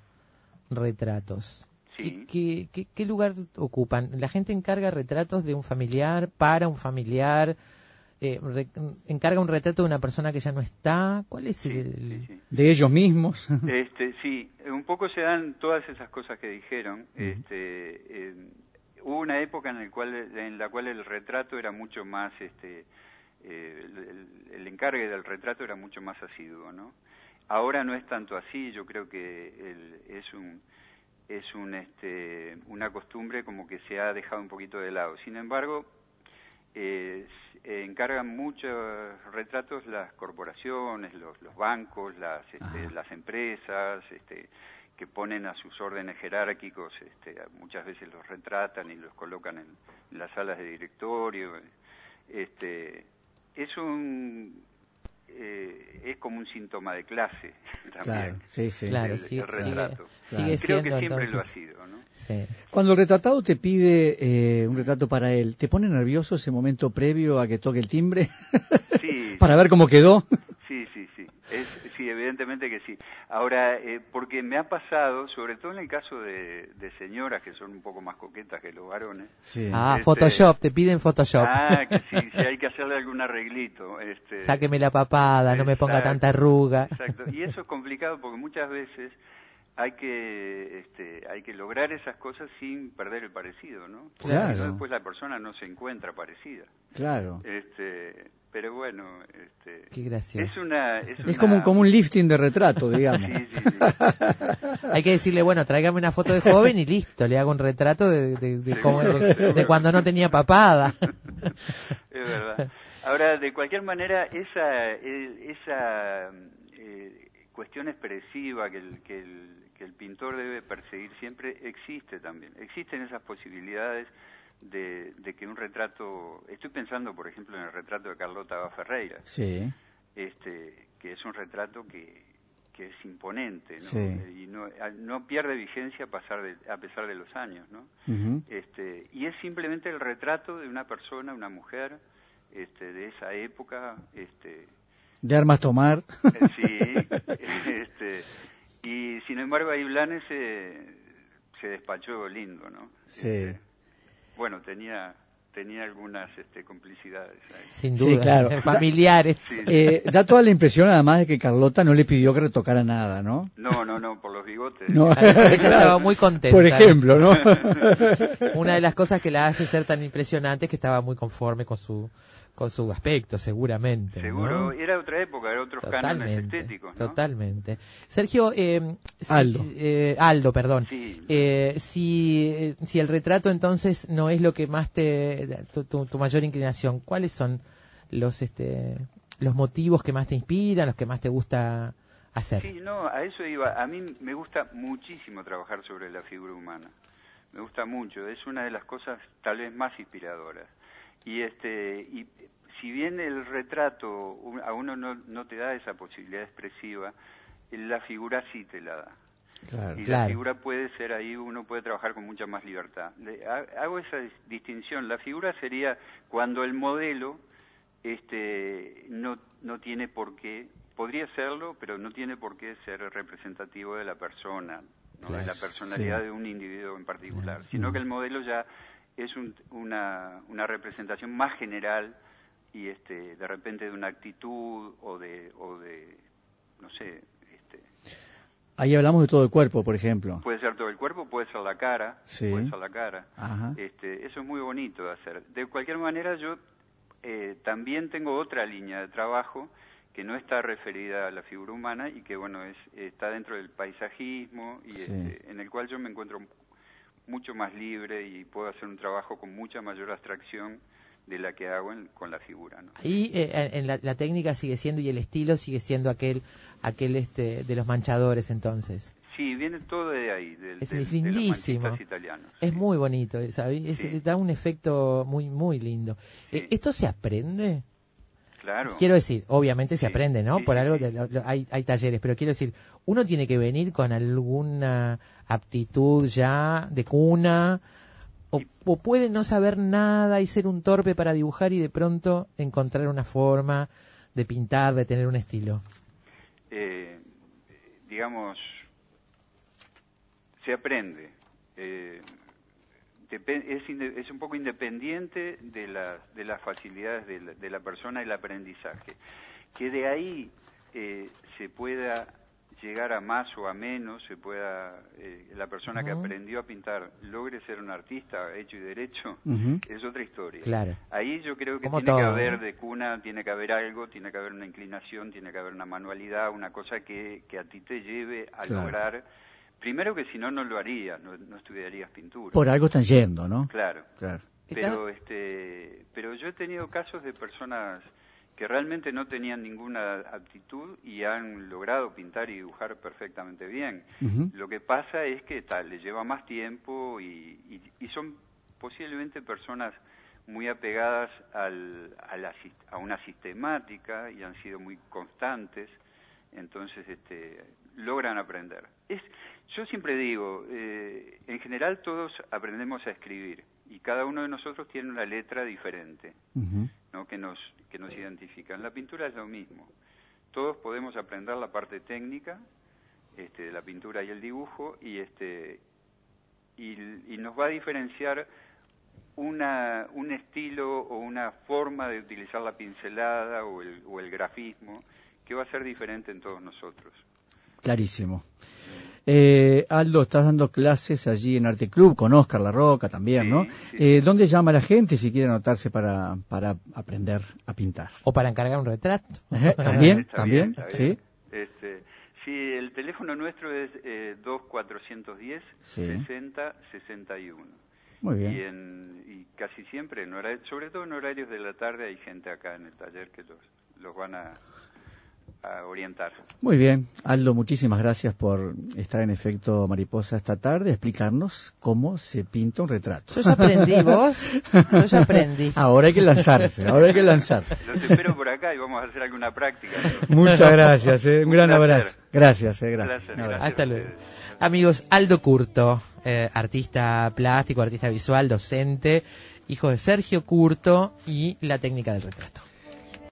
retratos. Sí. ¿Qué, qué, qué lugar ocupan? ¿La gente encarga retratos de un familiar, para un familiar? Eh, re- encarga un retrato de una persona que ya no está? ¿Cuál es el...? De ellos mismos. *laughs* Este, sí, un poco se dan todas esas cosas que dijeron. Este, eh, hubo una época en, el cual, en la cual el retrato era mucho más, este, eh, el, el- el encargue del retrato era mucho más asiduo, ¿no? Ahora no es tanto así. Yo creo que el- es un es un, este, una costumbre como que se ha dejado un poquito de lado. Sin embargo, eh, encargan muchos retratos las corporaciones, los, los bancos, las, este, las empresas, este, que ponen a sus órdenes jerárquicos, este, muchas veces los retratan y los colocan en, en las salas de directorio. Este, es un eh, es como un síntoma de clase *laughs* también. Claro, sí, sí. Claro, el, sí, el retrato. sigue- sigue Creo siendo, que siempre lo ha sido, ¿no? Sí. Cuando el retratado te pide eh, un retrato para él, ¿te pone nervioso ese momento previo a que toque el timbre? Sí, *laughs* para ver cómo quedó. *laughs* Es, sí, evidentemente que sí. Ahora, eh, porque me ha pasado, sobre todo en el caso de, de señoras que son un poco más coquetas que los varones. Sí. Ah, Este- Photoshop, te piden Photoshop. Ah, que sí, sí, hay que hacerle algún arreglito. Este, Sáqueme la papada, no me ponga tanta arruga. Exacto. Y eso es complicado porque muchas veces hay que este, hay que lograr esas cosas sin perder el parecido, ¿no? Porque Claro. si no, después la persona no se encuentra parecida. Claro. Este, pero bueno, este, Qué gracioso. es una es, Es una- como un, como un lifting de retrato, *laughs* digamos. Sí, sí, sí. Hay que decirle, bueno, tráigame una foto de joven y listo, le hago un retrato de, de, de cómo- de- de cuando no tenía papada. *laughs* es verdad. Ahora, de cualquier manera, esa, el- esa eh, cuestión expresiva que el, que, el, que el pintor debe perseguir siempre existe también. Existen esas posibilidades de, de que un retrato... Estoy pensando, por ejemplo, en el retrato de Carlota Ferreira, Sí. este, que es un retrato que, que es imponente, ¿no? Sí. Y no, no pierde vigencia a, pasar de- a pesar de los años, ¿no? Este, y es simplemente el retrato de una persona, una mujer, este, de esa época, este, De armas tomar. eh, sí, *laughs* este, y sin embargo ahí Blanes se, se despachó lindo, ¿no? Sí. Este, bueno, tenía tenía algunas este, complicidades ahí. Sin Sí, duda. claro. *laughs* Familiares. Sí. Eh, da toda la impresión, además, de que Carlota no le pidió que retocara nada, ¿no? No, no, no, por los bigotes. No. *laughs* Ella *laughs* Claro. estaba muy contenta. Por ejemplo, ¿no? Una de las cosas que la hace ser tan impresionante es que estaba muy conforme con su con su aspecto, seguramente. ¿no? Seguro, era otra época, era otros cánones Totalmente, estéticos, ¿no? totalmente. Sergio, eh, si- Aldo. eh, Aldo, perdón. Sí. Eh, si, eh, si el retrato entonces no es lo que más te, tu, tu- tu mayor inclinación, ¿cuáles son los, este, los motivos que más te inspiran, los que más te gusta hacer? Sí, no, a eso iba. A mí me gusta muchísimo trabajar sobre la figura humana. Me gusta mucho. Es una de las cosas tal vez más inspiradoras. Y este, y si bien el retrato a uno no, no te da esa posibilidad expresiva, la figura sí te la da. Claro. Y la figura puede ser ahí, uno puede trabajar con mucha más libertad. Le- ha- hago esa dis- distinción. La figura sería cuando el modelo este, no, no tiene por qué, podría serlo, pero no tiene por qué ser representativo de la persona, ¿no? de la personalidad sí. de un individuo en particular, sino que el modelo ya es un- una, una representación más general y este, de repente de una actitud o de, o de no sé, este, Ahí hablamos de todo el cuerpo, por ejemplo. Puede ser todo el cuerpo, puede ser la cara, Sí. puede ser la cara. Ajá. Este, eso es muy bonito de hacer. De cualquier manera, yo eh, también tengo otra línea de trabajo que no está referida a la figura humana y que, bueno, es, está dentro del paisajismo y Sí. este, en el cual yo me encuentro mucho más libre y puedo hacer un trabajo con mucha mayor abstracción de la que hago en- con la figura, ¿no? Ahí eh, en la, la técnica sigue siendo y el estilo sigue siendo aquel aquel este de los manchadores entonces. Sí, viene todo de ahí, del, Es del- de los italianos. Es muy bonito, ¿sabes? Es- Sí. da un efecto muy muy lindo. Eh, Sí. ¿Esto se aprende? Claro. Quiero decir, obviamente se Sí, aprende, ¿no? sí, Por algo de lo- lo- hay, hay talleres, pero quiero decir, uno tiene que venir con alguna aptitud ya de cuna, o, o puede no saber nada y ser un torpe para dibujar y de pronto encontrar una forma de pintar, de tener un estilo. eh, digamos, se aprende. Eh, es, es un poco independiente de, la- de las facilidades de la, de la persona el aprendizaje. Que de ahí eh, se pueda llegar a más o a menos, se pueda eh, la persona que aprendió a pintar logre ser un artista hecho y derecho, es otra historia. Claro. Ahí yo creo que Como tiene que haber de cuna, tiene que haber algo, tiene que haber una inclinación, tiene que haber una manualidad, una cosa que, que a ti te lleve a Claro. lograr. Primero que si no, no lo harías, no, no estudiarías pintura. Por algo están yendo, ¿no? Claro. Claro. Pero, este, pero yo he tenido casos de personas que realmente no tenían ninguna aptitud y han logrado pintar y dibujar perfectamente bien. Lo que pasa es que tal, les lleva más tiempo y, y- y son posiblemente personas muy apegadas al- a, la a una sistemática y han sido muy constantes, entonces este, logran aprender. Es, yo siempre digo, eh, en general todos aprendemos a escribir y cada uno de nosotros tiene una letra diferente. ¿no? que nos que nos identifican. La pintura es lo mismo. Todos podemos aprender la parte técnica este, de la pintura y el dibujo y este y, y nos va a diferenciar una, un estilo o una forma de utilizar la pincelada o el, o el grafismo que va a ser diferente en todos nosotros. Clarísimo. Eh, Aldo, estás dando clases allí en Arte Club con Oscar La Roca también, ¿no? Eh, ¿Dónde llama la gente si quiere anotarse para, para aprender a pintar? O para encargar un retrato. *laughs* Ejé, ¿También? Está ¿También? bien, está ¿Sí? Este, sí, el teléfono nuestro es eh, 2410 Sí. 60 61. Muy bien. Y, en, y casi siempre, en horario- sobre todo en horarios de la tarde, hay gente acá en el taller que los, los van a, a orientar. Muy bien. Aldo, muchísimas gracias por estar en efecto mariposa esta tarde, explicarnos cómo se pinta un retrato. Yo ya aprendí, vos. Yo ya aprendí. *laughs* Ahora hay que lanzarse, ahora hay que lanzarse. Los espero por acá y vamos a hacer alguna práctica. Muchas gracias, eh. un gran placer. abrazo. Gracias, eh, gracias. Placer, Un abrazo. gracias Hasta luego. Amigos, Aldo Curto, eh, artista plástico, artista visual, docente, hijo de Sergio Curto y la técnica del retrato.